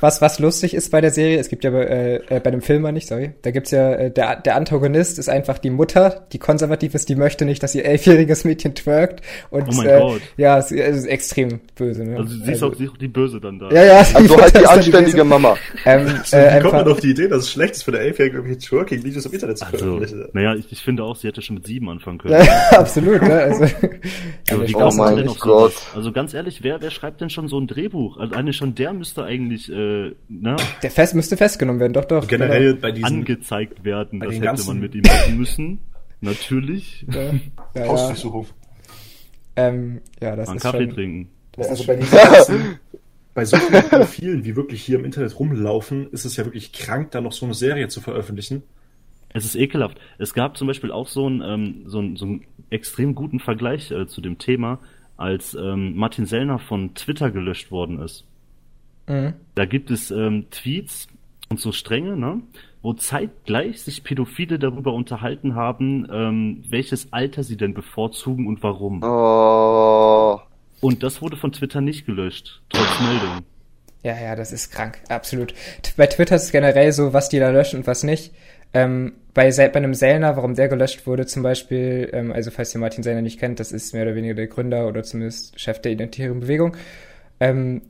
Speaker 1: was, was lustig ist bei der Serie, es gibt ja bei, äh, äh, bei dem Film mal nicht, sorry, da gibt's ja, äh, der, der Antagonist ist einfach die Mutter, die konservativ ist, die möchte nicht, dass ihr elfjähriges Mädchen twerkt und
Speaker 4: Oh mein
Speaker 1: äh,
Speaker 4: Gott.
Speaker 1: ja, es, es ist extrem böse. Ne?
Speaker 4: Also sie ist auch, sie ist auch die Böse dann da.
Speaker 1: ja, ja,
Speaker 2: Also
Speaker 1: Mutter
Speaker 2: halt
Speaker 1: ist
Speaker 2: die anständige
Speaker 1: Böse.
Speaker 2: Mama.
Speaker 1: Ähm,
Speaker 3: So,
Speaker 1: äh,
Speaker 3: wie kommt man auf die Idee, dass es schlecht ist für der Elfjährige, irgendwelche Twerking-Videos im Internet zu
Speaker 4: Also,
Speaker 3: veröffentlichen?
Speaker 4: naja, ich, ich finde auch, sie hätte schon mit sieben anfangen können.
Speaker 1: ja, ja, absolut, ne? Also,
Speaker 4: ja, wie
Speaker 2: Oh mein Gott.
Speaker 4: sowas? Also ganz ehrlich, wer, wer schreibt denn schon so ein Drehbuch? Also eigentlich schon der müsste eigentlich äh, ne,
Speaker 1: der Fest müsste festgenommen werden, doch, doch.
Speaker 3: Generell bei diesen
Speaker 4: angezeigt werden.
Speaker 3: bei
Speaker 4: Das hätte
Speaker 3: ganzen-
Speaker 4: man mit ihm machen müssen. Natürlich.
Speaker 1: Genau. Ja, ja, ja,
Speaker 3: Hausdurchsuchung.
Speaker 1: ähm, ja, das
Speaker 4: Mal
Speaker 1: ist
Speaker 4: Kaffee
Speaker 1: schon,
Speaker 4: trinken.
Speaker 3: Also bei diesen ganzen, bei so vielen Profilen, wie wirklich hier im Internet rumlaufen, ist es ja wirklich krank, da noch so eine Serie zu veröffentlichen.
Speaker 4: Es ist ekelhaft. Es gab zum Beispiel auch so einen, ähm, so einen, so einen extrem guten Vergleich äh, zu dem Thema, als ähm, Martin Sellner von Twitter gelöscht worden ist.
Speaker 1: Mhm.
Speaker 4: Da gibt es ähm, Tweets und so Stränge, ne, wo zeitgleich sich Pädophile darüber unterhalten haben, ähm, welches Alter sie denn bevorzugen und warum.
Speaker 2: Oh.
Speaker 4: Und das wurde von Twitter nicht gelöscht, trotz Meldung.
Speaker 1: Ja, ja, das ist krank, absolut. Bei Twitter ist es generell so, was die da löschen und was nicht. Ähm, bei, bei einem Sellner, warum der gelöscht wurde zum Beispiel, ähm, also falls ihr Martin Sellner nicht kennt, das ist mehr oder weniger der Gründer oder zumindest Chef der identitären Bewegung. Ähm,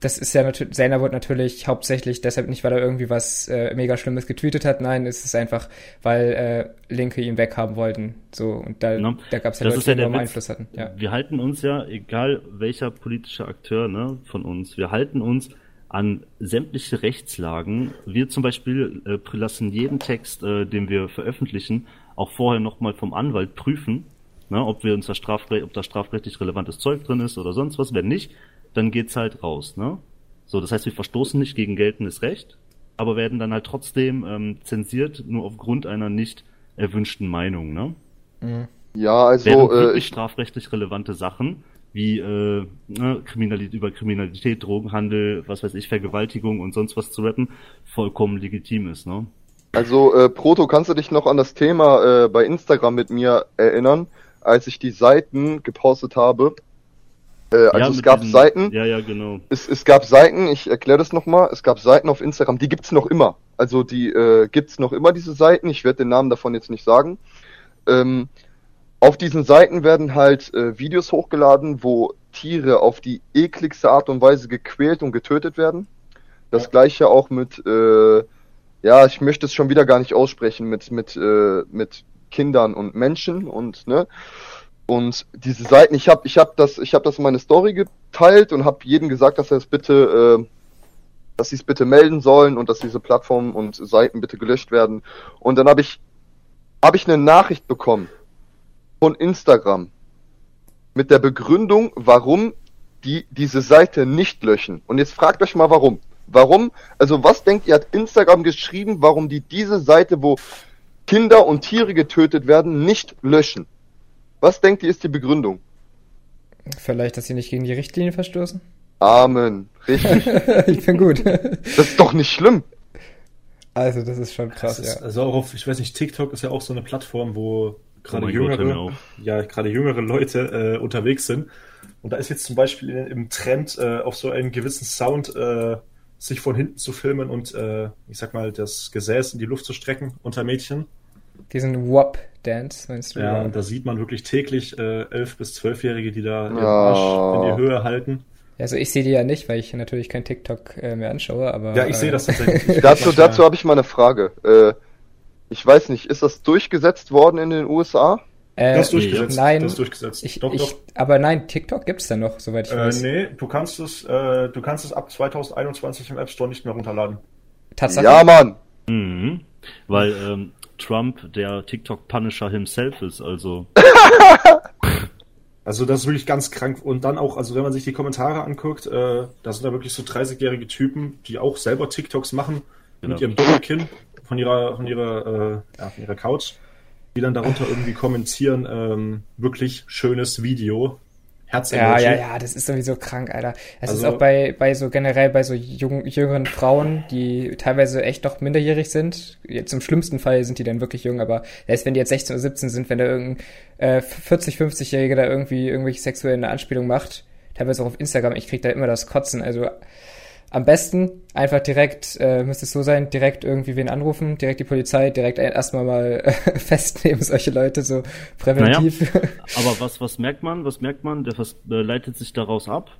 Speaker 1: das ist ja natürlich, Sellner wurde natürlich hauptsächlich deshalb nicht, weil er irgendwie was äh, mega Schlimmes getweetet hat, nein, es ist einfach, weil äh, Linke ihn weghaben wollten. So, und da,
Speaker 4: Ne?
Speaker 1: da gab es ja
Speaker 4: Das
Speaker 1: Leute,
Speaker 4: ja
Speaker 1: die enormen. Einfluss hatten. Ja.
Speaker 4: Wir halten uns ja, egal welcher politische Akteur ne, von uns, wir halten uns an sämtliche Rechtslagen. Wir zum Beispiel äh, lassen jeden Text, äh, den wir veröffentlichen, auch vorher nochmal vom Anwalt prüfen, ne, ob wir uns da strafrecht, ob da strafrechtlich relevantes Zeug drin ist oder sonst was. Wenn nicht, dann geht's halt raus. Ne? So, das heißt, wir verstoßen nicht gegen geltendes Recht, aber werden dann halt trotzdem ähm, zensiert, nur aufgrund einer nicht erwünschten Meinung. Ne?
Speaker 2: Ja, also,
Speaker 4: Während
Speaker 2: äh,
Speaker 4: wirklich
Speaker 2: ich,
Speaker 4: strafrechtlich relevante Sachen wie äh, ne, Kriminalität, über Kriminalität, Drogenhandel, was weiß ich, Vergewaltigung und sonst was zu rappen, vollkommen legitim ist, ne?
Speaker 2: also, äh, Proto, kannst du dich noch an das Thema äh, bei Instagram mit mir erinnern, als ich die Seiten gepostet habe? Äh, also
Speaker 4: ja,
Speaker 2: es gab
Speaker 4: diesen-
Speaker 2: Seiten,
Speaker 4: Ja, ja, genau.
Speaker 2: es, es gab Seiten, ich erkläre das nochmal, es gab Seiten auf Instagram, die gibt's noch immer. Also die äh, gibt's noch immer, diese Seiten, ich werde den Namen davon jetzt nicht sagen. Ähm, auf diesen Seiten werden halt äh, Videos hochgeladen, wo Tiere auf die ekligste Art und Weise gequält und getötet werden. Das
Speaker 3: Ja.
Speaker 2: gleiche auch mit, äh, ja, ich möchte es schon wieder gar nicht aussprechen, mit, mit, äh, mit Kindern und Menschen und, ne, und diese Seiten, ich habe ich hab das, ich habe das in meine Story geteilt und habe jedem gesagt, dass er es bitte, äh, dass sie es bitte melden sollen und dass diese Plattformen und Seiten bitte gelöscht werden. Und dann habe ich, habe ich eine Nachricht bekommen von Instagram mit der Begründung, warum die diese Seite nicht löschen. Und jetzt fragt euch mal, warum. Warum? Also was denkt ihr, hat Instagram geschrieben, warum die diese Seite, wo Kinder und Tiere getötet werden, nicht löschen? Was denkt ihr, ist die Begründung?
Speaker 1: Vielleicht, dass sie nicht gegen die Richtlinie verstoßen?
Speaker 2: Amen. Richtig.
Speaker 1: ich bin gut.
Speaker 2: Das ist doch nicht schlimm.
Speaker 1: Also, das ist schon krass,
Speaker 3: ist,
Speaker 1: ja.
Speaker 3: Also auch auf, ich weiß nicht, TikTok ist ja auch so eine Plattform, wo gerade
Speaker 4: Oh hör mir
Speaker 3: jüngere, ja, gerade jüngere Leute äh, unterwegs sind. Und da ist jetzt zum Beispiel in, im Trend, äh, auf so einen gewissen Sound äh, sich von hinten zu filmen und, äh, ich sag mal, das Gesäß in die Luft zu strecken unter Mädchen.
Speaker 1: Diesen WAP-Dance, meinst du?
Speaker 3: Ja, und da sieht man wirklich täglich äh, elf bis zwölfjährige, die da ihren
Speaker 2: Oh.
Speaker 3: Arsch in die Höhe halten.
Speaker 1: Also ich sehe die ja nicht, weil ich natürlich kein TikTok äh, mehr anschaue, aber.
Speaker 3: Ja, ich
Speaker 1: äh,
Speaker 3: sehe das tatsächlich. Ich
Speaker 2: Dazu, dazu habe ich mal eine Frage. Äh, ich weiß nicht, ist das durchgesetzt worden in den USA?
Speaker 1: Äh,
Speaker 3: Das ist durchgesetzt.
Speaker 1: Nein,
Speaker 3: das ist durchgesetzt.
Speaker 1: ich,
Speaker 3: doch,
Speaker 1: ich,
Speaker 3: doch.
Speaker 1: aber nein, TikTok gibt's da noch, soweit ich
Speaker 3: Äh,
Speaker 1: weiß.
Speaker 3: nee, du kannst es, äh, du kannst es ab 2021 im App Store nicht mehr runterladen.
Speaker 1: Tatsache.
Speaker 2: Ja, Mann.
Speaker 4: Mhm. Weil ähm, Trump der TikTok-Punisher himself ist, also.
Speaker 3: Also das ist wirklich ganz krank. Und dann auch, also wenn man sich die Kommentare anguckt, äh, da sind da wirklich so 30-jährige Typen, die auch selber TikToks machen genau. mit ihrem Doppelkinn von ihrer, von ihrer, äh, ja, von ihrer Couch, die dann darunter irgendwie kommentieren, ähm, wirklich schönes Video,
Speaker 1: Herz Ja, ja, ja, das ist sowieso krank, Alter. Es also, ist auch bei, bei so generell bei so jung, jüngeren Frauen, die teilweise echt noch minderjährig sind. Jetzt im schlimmsten Fall sind die dann wirklich jung, aber erst wenn die jetzt 16 oder 17 sind, wenn da irgendein äh, 40, 50-Jährige da irgendwie irgendwelche sexuelle Anspielung macht, teilweise auch auf Instagram, ich krieg da immer das Kotzen. Also am besten einfach direkt, äh, müsste es so sein, direkt irgendwie wen anrufen, direkt die Polizei, direkt erstmal mal äh, festnehmen, solche Leute so präventiv.
Speaker 4: Naja, aber was, was merkt man? Was merkt man? Der was, äh, leitet sich daraus ab.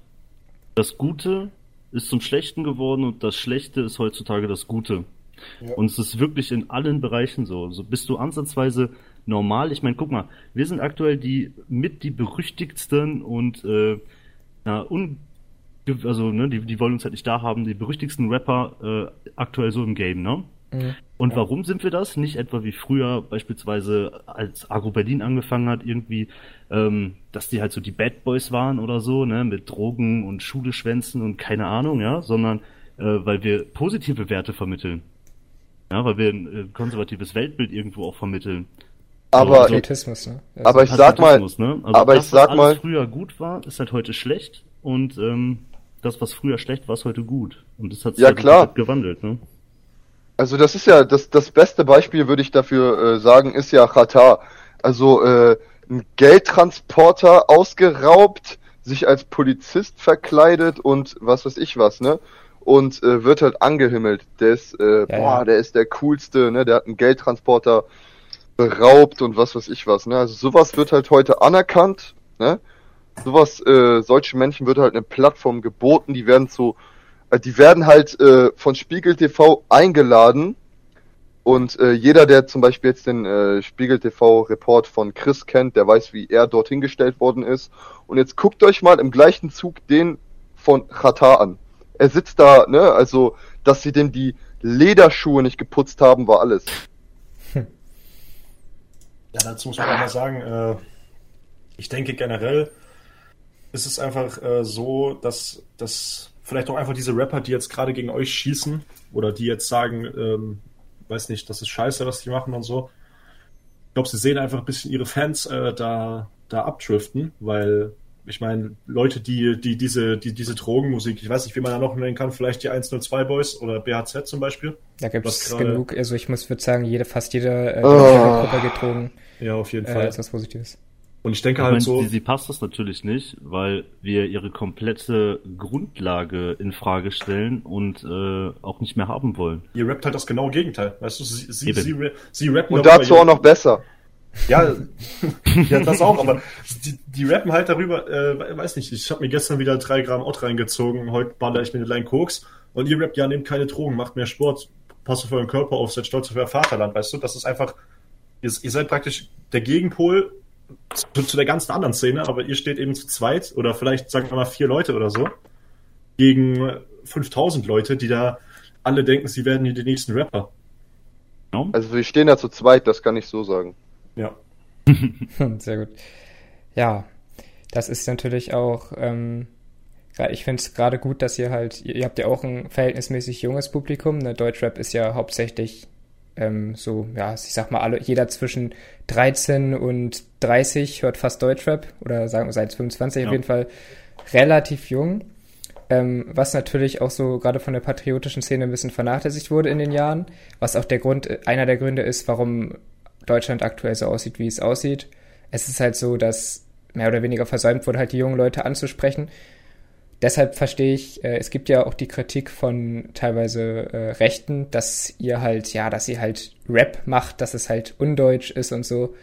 Speaker 4: Das Gute ist zum Schlechten geworden und das Schlechte ist heutzutage das Gute. Ja. Und es ist wirklich in allen Bereichen so. So bist du ansatzweise normal. Ich meine, guck mal, wir sind aktuell die mit die berüchtigtsten und äh, un also ne, die, die wollen uns halt nicht da haben, die berüchtigsten Rapper äh, aktuell so im Game, ne? Mhm. Und ja. warum sind wir das? Nicht etwa wie früher beispielsweise, als Agro Berlin angefangen hat, irgendwie, ähm, dass die halt so die Bad Boys waren oder so, ne, mit Drogen und Schuleschwänzen und keine Ahnung, ja, sondern äh, weil wir positive Werte vermitteln. Ja, weil wir ein äh, konservatives Weltbild irgendwo auch vermitteln.
Speaker 2: Aber, also, Patriotismus, ne? Also aber ich sag mal, ne? also aber das, ich sag was mal,
Speaker 4: früher gut war, ist halt heute schlecht und ähm, das, was früher schlecht war, ist heute gut. Und das hat sich
Speaker 2: ja, halt klar.
Speaker 4: gewandelt, ne?
Speaker 2: Also das ist ja das, das beste Beispiel, würde ich dafür äh, sagen, ist ja Katar. Also äh, ein Geldtransporter ausgeraubt, sich als Polizist verkleidet und was weiß ich was, ne? Und äh, wird halt angehimmelt. Der ist, äh, ja, boah, ja. der ist der coolste, ne? Der hat einen Geldtransporter beraubt und was weiß ich was, ne? Also sowas wird halt heute anerkannt, ne? Sowas, äh, solchen Menschen wird halt eine Plattform geboten, die werden zu, äh, die werden halt äh, von Spiegel TV eingeladen und äh, jeder, der zum Beispiel jetzt den äh, Spiegel TV Report von Chris kennt, der weiß, wie er dorthin gestellt worden ist. Und jetzt guckt euch mal im gleichen Zug den von Qatar an. Er sitzt da, ne, also, dass sie dem die Lederschuhe nicht geputzt haben, war alles.
Speaker 3: Ja, dazu muss man auch mal sagen, äh, ich denke generell, ist es einfach äh, so, dass, dass vielleicht auch einfach diese Rapper, die jetzt gerade gegen euch schießen oder die jetzt sagen, ähm, weiß nicht, das ist scheiße, was die machen und so. Ich glaube, sie sehen einfach ein bisschen ihre Fans äh, da, da abdriften, weil ich meine, Leute, die, die diese, die, diese Drogenmusik, ich weiß nicht, wie man da noch nennen kann, vielleicht die 102 Boys oder BHZ zum Beispiel.
Speaker 1: Da gibt es genug, also ich muss würde sagen, jede, fast jede äh, oh. Gruppe geht Drogen.
Speaker 3: Ja, auf jeden Fall. Äh,
Speaker 1: ist was Positives.
Speaker 3: Und ich denke ich halt meine, so.
Speaker 4: Sie, sie passt das natürlich nicht, weil wir ihre komplette Grundlage in Frage stellen und äh, auch nicht mehr haben wollen.
Speaker 3: Ihr rappt halt das genaue Gegenteil. Weißt du, sie, sie, sie, sie rappen
Speaker 2: Und dazu auch noch besser.
Speaker 3: Ja, ja, das auch, aber die, die rappen halt darüber, äh, weiß nicht, ich habe mir gestern wieder drei Gramm Ott reingezogen, heute baller ich mir eine Line Koks und ihr rappt, ja, nehmt keine Drogen, macht mehr Sport, passt auf euren Körper auf, seid stolz auf euer Vaterland, weißt du, das ist einfach, ihr, ihr seid praktisch der Gegenpol zu, zu, der ganzen anderen Szene, aber ihr steht eben zu zweit oder vielleicht sagen wir mal vier Leute oder so gegen 5000 Leute, die da alle denken, sie werden hier die nächsten Rapper.
Speaker 2: Also wir stehen da zu zweit, das kann ich so sagen.
Speaker 3: Ja.
Speaker 1: Sehr gut. Ja, das ist natürlich auch, ähm, ich finde es gerade gut, dass ihr halt, ihr habt ja auch ein verhältnismäßig junges Publikum. Ne? Deutschrap ist ja hauptsächlich ähm, so, ja, ich sag mal, alle, jeder zwischen 13 und 30 hört fast Deutschrap oder sagen wir seit 25 ja. auf jeden Fall relativ jung. Ähm, was natürlich auch so gerade von der patriotischen Szene ein bisschen vernachlässigt wurde in den Jahren, was auch der Grund, einer der Gründe ist, warum Deutschland aktuell so aussieht, wie es aussieht. Es ist halt so, dass mehr oder weniger versäumt wurde, halt die jungen Leute anzusprechen deshalb verstehe ich, äh, es gibt ja auch die Kritik von teilweise äh, Rechten, dass ihr halt, ja, dass ihr halt Rap macht, dass es halt undeutsch ist und so.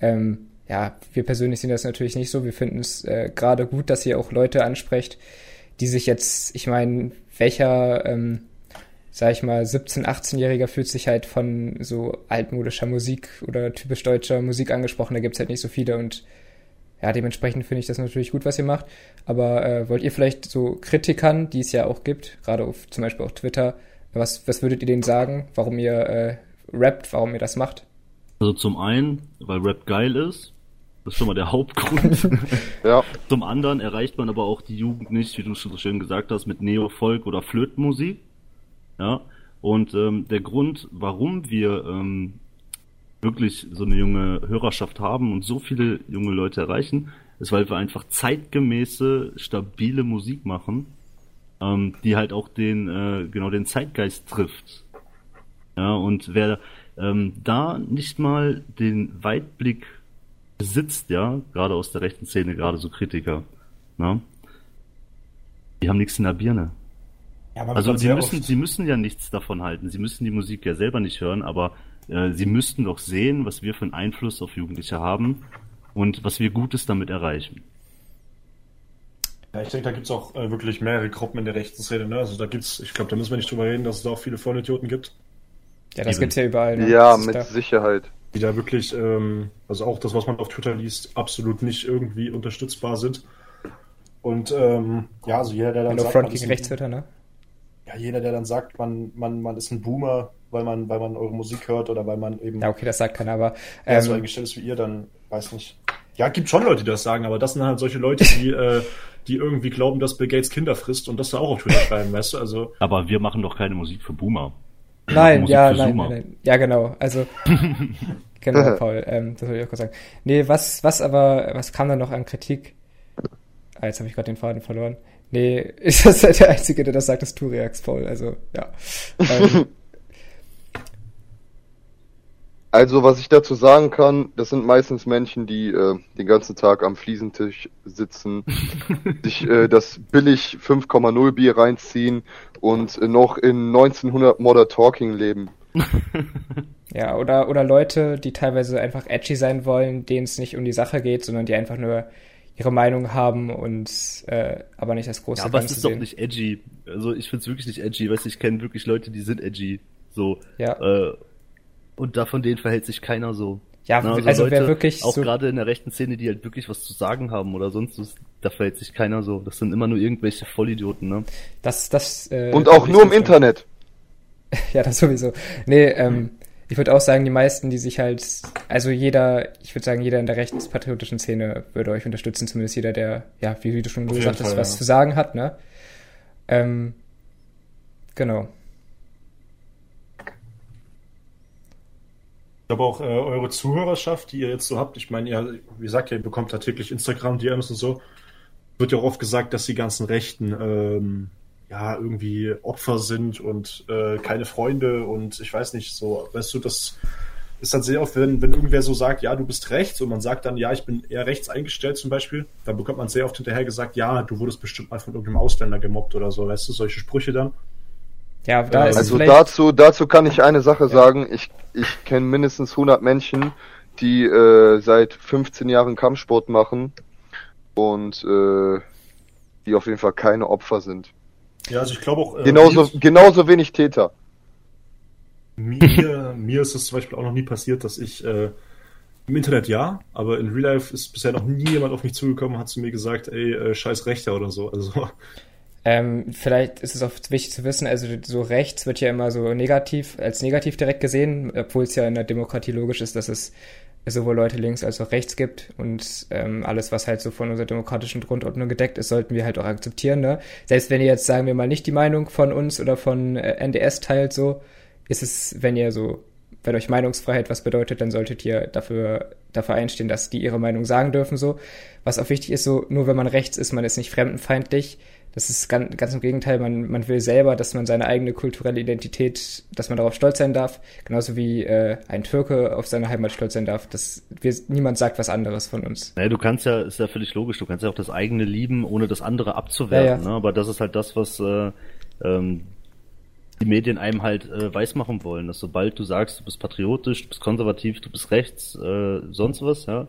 Speaker 1: Ähm, ja, wir persönlich sehen das natürlich nicht so. Wir finden es äh, gerade gut, dass ihr auch Leute ansprecht, die sich jetzt, ich meine, welcher, ähm, sag ich mal, 17-, 18-Jähriger fühlt sich halt von so altmodischer Musik oder typisch deutscher Musik angesprochen. Da gibt's halt nicht so viele und ja, dementsprechend finde ich das natürlich gut, was ihr macht. Aber äh, wollt ihr vielleicht so Kritikern, die es ja auch gibt, gerade auf zum Beispiel auf Twitter, was, was würdet ihr denen sagen, warum ihr äh, rappt, warum ihr das macht?
Speaker 4: Also zum einen, weil Rap geil ist. Das ist schon mal der Hauptgrund. ja. Zum anderen erreicht man aber auch die Jugend nicht, wie du schon so schön gesagt hast, mit Neo-Folk oder Flötenmusik. Ja. Und ähm, der Grund, warum wir ähm, wirklich so eine junge Hörerschaft haben und so viele junge Leute erreichen, ist, weil wir einfach zeitgemäße, stabile Musik machen, ähm, die halt auch den, äh, genau den Zeitgeist trifft. Ja, und wer ähm, da nicht mal den Weitblick besitzt, ja, gerade aus der rechten Szene, gerade so Kritiker, ne? Die haben nichts in der Birne. Ja, also sie müssen, sie müssen ja nichts davon halten. Sie müssen die Musik ja selber nicht hören, aber äh, sie müssten doch sehen, was wir für einen Einfluss auf Jugendliche haben und was wir Gutes damit erreichen.
Speaker 3: Ja, ich denke, da gibt es auch äh, wirklich mehrere Gruppen in der rechten Szene. Ne? Also da gibt's, ich glaube, da müssen wir nicht drüber reden, dass es da auch viele Vollidioten gibt.
Speaker 1: Ja, das gibt es ja überall. Ne?
Speaker 2: Ja, mit da. Sicherheit.
Speaker 3: Die da wirklich, ähm, also auch das, was man auf Twitter liest, absolut nicht irgendwie unterstützbar sind. Und ähm, ja, also jeder, der dann
Speaker 1: sagt, Front gegen Rechtstwitter, ne?
Speaker 3: Ja, jeder, der dann sagt, man, man, man ist ein Boomer, weil man, weil man eure Musik hört oder weil man eben.
Speaker 1: Ja, okay, das sagt keiner, aber.
Speaker 3: Ähm, ja, so eingestellt ist wie ihr, dann weiß nicht. Ja, gibt schon Leute, die das sagen, aber das sind halt solche Leute, die, äh, die irgendwie glauben, dass Bill Gates Kinder frisst und das da auch auf Twitter schreiben, weißt du? Also.
Speaker 4: Aber wir machen doch keine Musik für Boomer.
Speaker 1: Nein, ja, nein, nein, nein, Ja, genau. Also genau, Paul, ähm, das wollte ich auch kurz sagen. Nee, was, was aber, was kam da noch an Kritik? Ah, jetzt habe ich gerade den Faden verloren. Nee, ist das der Einzige, der das sagt, ist Turiax, Paul. Also, ja. Ähm,
Speaker 2: Also, was ich dazu sagen kann, das sind meistens Menschen, die äh, den ganzen Tag am Fliesentisch sitzen, sich äh, das billig 5,0 Bier reinziehen und äh, noch in 1900 Modern Talking leben.
Speaker 1: Ja, oder, oder Leute, die teilweise einfach edgy sein wollen, denen es nicht um die Sache geht, sondern die einfach nur ihre Meinung haben und äh, aber nicht das große
Speaker 4: Ja, aber es ist sehen. doch nicht edgy. Also ich find's wirklich nicht edgy. Weißt du, ich kenne wirklich Leute, die sind edgy. So.
Speaker 1: Ja.
Speaker 4: Äh, und da von denen verhält sich keiner so.
Speaker 1: Ja, Na, also, also Leute, wer wirklich
Speaker 4: auch so gerade in der rechten Szene, die halt wirklich was zu sagen haben oder sonst was, da verhält sich keiner so. Das sind immer nur irgendwelche Vollidioten, ne?
Speaker 1: Das, das.
Speaker 2: Äh, Und auch nur im Internet.
Speaker 1: ja, das sowieso. Nee, ähm, ich würde auch sagen, die meisten, die sich halt, also jeder, ich würde sagen, jeder in der rechtspatriotischen Szene würde euch unterstützen, zumindest jeder, der, ja, wie, wie du schon gesagt hast, was ja. zu sagen hat, ne? Ähm, genau.
Speaker 3: Ich glaube auch äh, eure Zuhörerschaft, die ihr jetzt so habt, ich meine, ihr, wie gesagt, ihr bekommt da täglich Instagram-DMs und so, wird ja auch oft gesagt, dass die ganzen Rechten ähm, ja irgendwie Opfer sind und äh, keine Freunde und ich weiß nicht, so, weißt du, das ist dann sehr oft, wenn, wenn irgendwer so sagt, ja, du bist rechts und man sagt dann, ja, ich bin eher rechts eingestellt zum Beispiel, dann bekommt man sehr oft hinterher gesagt, ja, du wurdest bestimmt mal von irgendeinem Ausländer gemobbt oder so, weißt du, solche Sprüche dann.
Speaker 1: Ja, da ist
Speaker 2: also dazu, dazu kann ich eine Sache ja. sagen. Ich, ich kenne mindestens 100 Menschen, die äh, seit 15 Jahren Kampfsport machen und äh, die auf jeden Fall keine Opfer sind.
Speaker 3: Ja, also ich glaube auch.
Speaker 2: Äh, genauso, genauso wenig Täter.
Speaker 3: Mir, mir ist es zum Beispiel auch noch nie passiert, dass ich äh, im Internet ja, aber in Real Life ist bisher noch nie jemand auf mich zugekommen und hat zu mir gesagt, ey, äh, scheiß Rechter oder so. Also
Speaker 1: ähm, vielleicht ist es auch wichtig zu wissen, also so rechts wird ja immer so negativ, als negativ direkt gesehen, obwohl es ja in der Demokratie logisch ist, dass es sowohl Leute links als auch rechts gibt und ähm, alles, was halt so von unserer demokratischen Grundordnung gedeckt ist, sollten wir halt auch akzeptieren. Ne? Selbst wenn ihr jetzt, sagen wir mal, nicht die Meinung von uns oder von äh, NDS teilt, so ist es, wenn ihr so, wenn euch Meinungsfreiheit was bedeutet, dann solltet ihr dafür, dafür einstehen, dass die ihre Meinung sagen dürfen, so. Was auch wichtig ist, so, nur wenn man rechts ist, man ist nicht fremdenfeindlich das ist ganz, ganz im Gegenteil, man, man will selber, dass man seine eigene kulturelle Identität, dass man darauf stolz sein darf, genauso wie äh, ein Türke auf seine Heimat stolz sein darf. dass wir, niemand sagt was anderes von uns.
Speaker 4: Naja, du kannst ja, ist ja völlig logisch, du kannst ja auch das eigene lieben, ohne das andere abzuwerten. Ja, ja. Ne? Aber das ist halt das, was äh, ähm, die Medien einem halt äh, weismachen wollen, dass sobald du sagst, du bist patriotisch, du bist konservativ, du bist rechts, äh, sonst was, ja,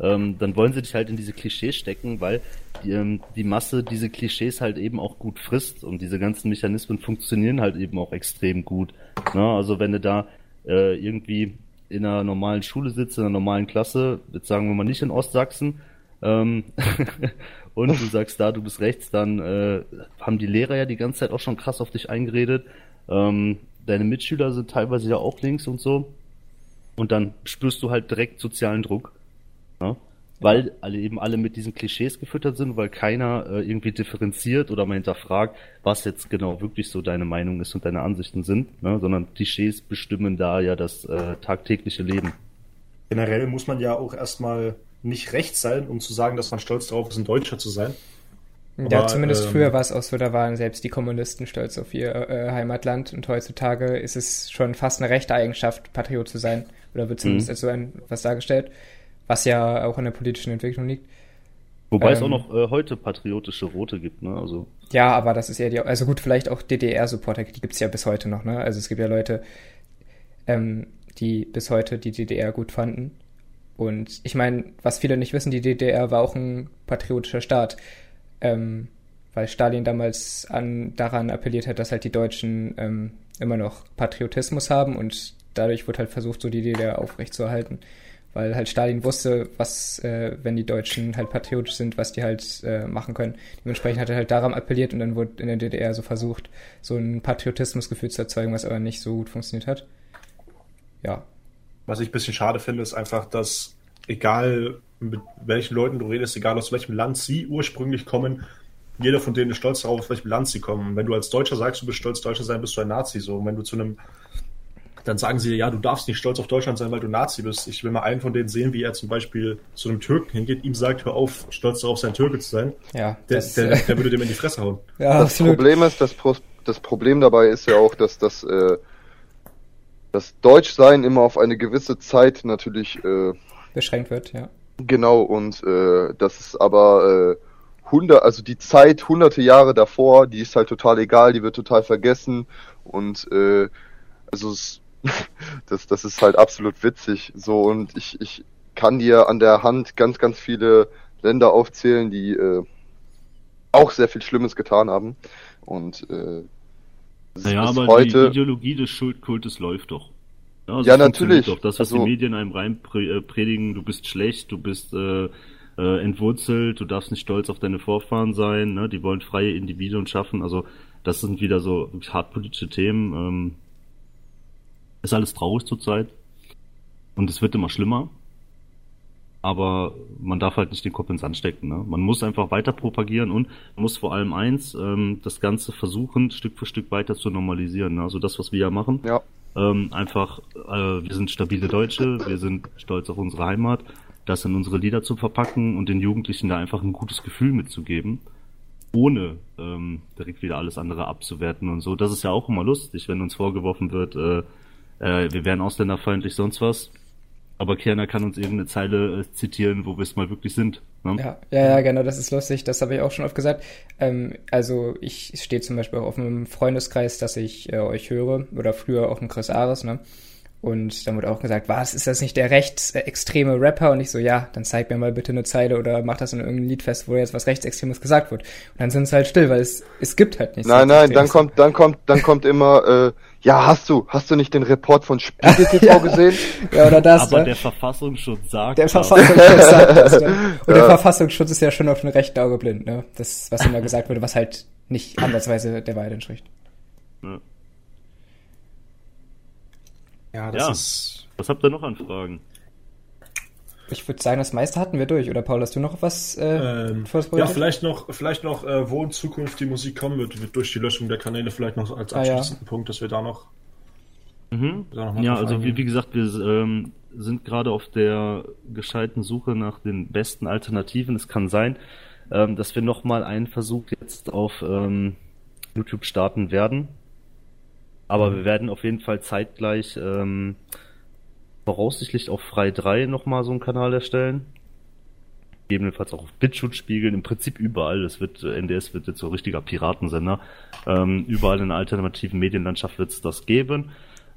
Speaker 4: ähm, dann wollen sie dich halt in diese Klischees stecken, weil die, ähm, die Masse diese Klischees halt eben auch gut frisst und diese ganzen Mechanismen funktionieren halt eben auch extrem gut. Ne? Also wenn du da äh, irgendwie in einer normalen Schule sitzt, in einer normalen Klasse, jetzt sagen wir mal nicht in Ostsachsen, ähm, und du sagst da, du bist rechts, dann äh, haben die Lehrer ja die ganze Zeit auch schon krass auf dich eingeredet. Ähm, deine Mitschüler sind teilweise ja auch links und so. Und dann spürst du halt direkt sozialen Druck. Ja? Weil alle eben alle mit diesen Klischees gefüttert sind, weil keiner äh, irgendwie differenziert oder mal hinterfragt, was jetzt genau wirklich so deine Meinung ist und deine Ansichten sind, ne? sondern Klischees bestimmen da ja das äh, tagtägliche Leben.
Speaker 3: Generell muss man ja auch erstmal nicht recht sein, um zu sagen, dass man stolz darauf ist, ein Deutscher zu sein.
Speaker 1: Ja, Aber, zumindest ähm, früher war es auch so, da waren selbst die Kommunisten stolz auf ihr äh, Heimatland und heutzutage ist es schon fast eine rechte Eigenschaft, Patriot zu sein. Oder wird zumindest mhm. als so ein, was dargestellt, was ja auch in der politischen Entwicklung liegt.
Speaker 4: Wobei ähm, es auch noch äh, heute patriotische Rote gibt, ne? Also.
Speaker 1: Ja, aber das ist eher die, also gut, vielleicht auch DDR-Supporter, die gibt's ja bis heute noch, ne? Also es gibt ja Leute, ähm, die bis heute die DDR gut fanden. Und ich meine, was viele nicht wissen, die DDR war auch ein patriotischer Staat ähm, weil Stalin damals an, daran appelliert hat, dass halt die Deutschen ähm, immer noch Patriotismus haben und dadurch wird halt versucht, so die DDR aufrechtzuerhalten. Weil halt Stalin wusste, was, äh, wenn die Deutschen halt patriotisch sind, was die halt äh, machen können. Dementsprechend hat er halt daran appelliert und dann wurde in der DDR so versucht, so ein Patriotismusgefühl zu erzeugen, was aber nicht so gut funktioniert hat. Ja.
Speaker 3: Was ich ein bisschen schade finde, ist einfach, dass egal mit welchen Leuten du redest, egal aus welchem Land sie ursprünglich kommen, jeder von denen ist stolz darauf, aus welchem Land sie kommen. wenn du als Deutscher sagst, du bist stolz, Deutscher sein, bist du ein Nazi. So, und wenn du zu einem, dann sagen sie, ja, du darfst nicht stolz auf Deutschland sein, weil du Nazi bist. Ich will mal einen von denen sehen, wie er zum Beispiel zu einem Türken hingeht, ihm sagt, hör auf, stolz darauf sein, Türke zu sein.
Speaker 1: Ja.
Speaker 3: Der, das, der, der würde dem in die Fresse hauen.
Speaker 2: Ja, das absolut. Problem ist, das, das Problem dabei ist ja auch, dass das, äh, das Deutschsein immer auf eine gewisse Zeit natürlich äh,
Speaker 1: beschränkt wird, ja.
Speaker 2: Genau, und äh, das ist aber äh, hundert, also die Zeit, hunderte Jahre davor, die ist halt total egal, die wird total vergessen und äh, also es, das, das ist halt absolut witzig. So und ich, ich kann dir an der Hand ganz, ganz viele Länder aufzählen, die äh, auch sehr viel Schlimmes getan haben. Und äh,
Speaker 4: naja, aber heute... die Ideologie des Schuldkultes läuft doch.
Speaker 2: Ja, also ja natürlich. Doch.
Speaker 4: Das, was also, die Medien einem rein äh, predigen, du bist schlecht, du bist äh, äh, entwurzelt, du darfst nicht stolz auf deine Vorfahren sein, ne? die wollen freie Individuen schaffen. Also das sind wieder so hart politische Themen. Ähm, ist alles traurig zurzeit. Und es wird immer schlimmer. Aber man darf halt nicht den Kopf ins Sand stecken. Ne? Man muss einfach weiter propagieren und man muss vor allem eins, ähm, das Ganze versuchen, Stück für Stück weiter zu normalisieren. Ne? Also das, was wir ja machen.
Speaker 2: Ja
Speaker 4: ähm, einfach, äh, wir sind stabile Deutsche, wir sind stolz auf unsere Heimat, das in unsere Lieder zu verpacken und den Jugendlichen da einfach ein gutes Gefühl mitzugeben, ohne ähm, direkt wieder alles andere abzuwerten und so. Das ist ja auch immer lustig, wenn uns vorgeworfen wird, äh, äh, wir wären ausländerfeindlich, sonst was. Aber Kerner kann uns irgendeine Zeile äh, zitieren, wo wir es mal wirklich sind.
Speaker 1: Ne? Ja, ja, ja, genau, das ist lustig. Das habe ich auch schon oft gesagt. Ähm, also ich stehe zum Beispiel auch auf einem Freundeskreis, dass ich äh, euch höre, oder früher auch ein Chris Ares, ne? Und dann wurde auch gesagt, was, ist das nicht der rechtsextreme Rapper? Und ich so, ja, dann zeig mir mal bitte eine Zeile oder mach das in irgendeinem Lied fest, wo jetzt was Rechtsextremes gesagt wird. Und dann sind sie halt still, weil es, es gibt halt nichts.
Speaker 2: Nein, nein, dann kommt, dann kommt, dann kommt immer, äh, ja, hast du, hast du nicht den Report von Spiegel TV ja. gesehen?
Speaker 1: Ja, oder das,
Speaker 4: Aber ne? der Verfassungsschutz sagt
Speaker 1: Der Verfassungsschutz sagt das, ne? Und ja. der Verfassungsschutz ist ja schon auf dem rechten Auge blind, ne? Das, was immer gesagt wurde, was halt nicht ansatzweise der Wahrheit entspricht. Ja.
Speaker 4: Ja, das ja. ist. Was habt ihr noch an Fragen?
Speaker 1: Ich würde sagen, das meiste hatten wir durch. Oder Paul, hast du noch was?
Speaker 3: Äh, ähm, ja, vielleicht noch, vielleicht noch, äh, wo in Zukunft die Musik kommen wird, wird durch die Löschung der Kanäle vielleicht noch als abschließenden ah, ja. Punkt, dass wir da noch.
Speaker 4: Mhm. Da noch ja, also wie, wie, gesagt, wir ähm, sind gerade auf der gescheiten Suche nach den besten Alternativen. Es kann sein, ähm, dass wir nochmal einen Versuch jetzt auf ähm, YouTube starten werden. Aber wir werden auf jeden Fall zeitgleich ähm, voraussichtlich auf Frei 3 nochmal so einen Kanal erstellen. Gegebenenfalls auch auf BitChute spiegeln, im Prinzip überall. Das wird, äh, NDS wird jetzt so ein richtiger Piratensender. Ähm, überall in der alternativen Medienlandschaft wird es das geben.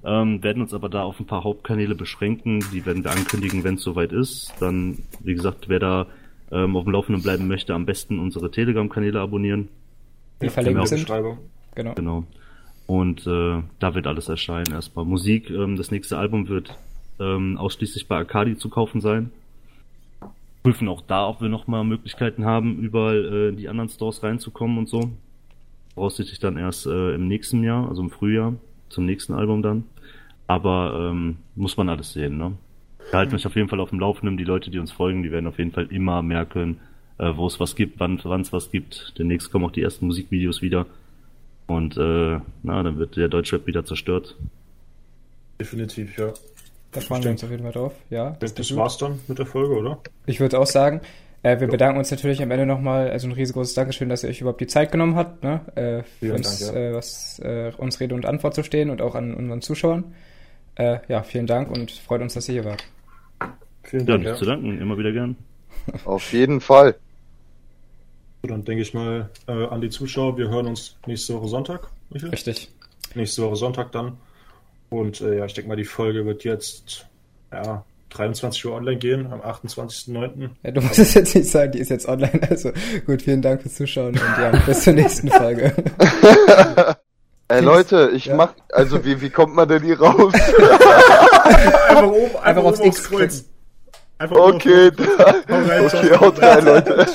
Speaker 4: Ähm, werden uns aber da auf ein paar Hauptkanäle beschränken. Die werden wir ankündigen, wenn es soweit ist. Dann, wie gesagt, wer da ähm, auf dem Laufenden bleiben möchte, am besten unsere Telegram-Kanäle abonnieren.
Speaker 1: Die verlinkt sind.
Speaker 4: Genau. genau. Und äh, da wird alles erscheinen. Erstmal Musik. Ähm, das nächste Album wird ähm, ausschließlich bei Arcadi zu kaufen sein. Prüfen auch da, ob wir nochmal Möglichkeiten haben, überall äh, in die anderen Stores reinzukommen und so. Voraussichtlich dann erst äh, im nächsten Jahr, also im Frühjahr, zum nächsten Album dann. Aber ähm, muss man alles sehen, ne? Wir halten mhm. euch auf jeden Fall auf dem Laufenden. Die Leute, die uns folgen, die werden auf jeden Fall immer merken, äh, wo es was gibt, wann es was gibt. Demnächst kommen auch die ersten Musikvideos wieder. Und äh, na, dann wird der Deutschrap wieder zerstört.
Speaker 3: Definitiv, ja.
Speaker 1: Da freuen wir uns auf jeden Fall drauf, ja.
Speaker 3: Das, das war's dann mit der Folge, oder?
Speaker 1: Ich würde auch sagen, äh, wir ja. bedanken uns natürlich am Ende nochmal, also ein riesengroßes Dankeschön, dass ihr euch überhaupt die Zeit genommen habt, ne? Äh, für uns, Dank, ja. äh, was, äh, uns Rede und Antwort zu stehen und auch an unseren Zuschauern. Äh, ja, vielen Dank und freut uns, dass ihr hier wart.
Speaker 4: Vielen Dank. Ja, nicht ja. zu danken, immer wieder gern.
Speaker 2: Auf jeden Fall.
Speaker 3: Dann denke ich mal äh, an die Zuschauer, wir hören uns nächste Woche Sonntag.
Speaker 1: Michael? Richtig.
Speaker 3: Nächste Woche Sonntag dann. Und äh, ja, ich denke mal, die Folge wird jetzt ja, 23 Uhr online gehen, am 28.09.
Speaker 1: Ja, du musst es jetzt nicht sagen, die ist jetzt online. Also gut, vielen Dank fürs Zuschauen und ja, bis zur nächsten Folge.
Speaker 2: Ey Leute, ich ja. mach, also wie, wie kommt man denn hier raus?
Speaker 3: einfach oben, einfach, einfach aufs X Kreuz.
Speaker 2: Einfach okay, da, hau rein, okay, haut rein, Leute.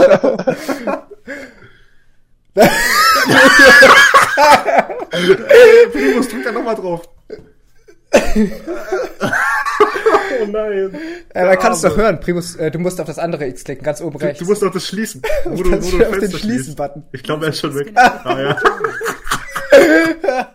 Speaker 3: Primus, drück da nochmal drauf. Oh nein.
Speaker 1: Äh, man kann es doch hören. Primus, äh, du musst auf das andere X klicken, ganz oben rechts.
Speaker 3: Du, du musst auf das Schließen.
Speaker 1: Wo du, wo du auf den Schließen-Button.
Speaker 3: Ich glaube, er ist schon weg. ah, ja.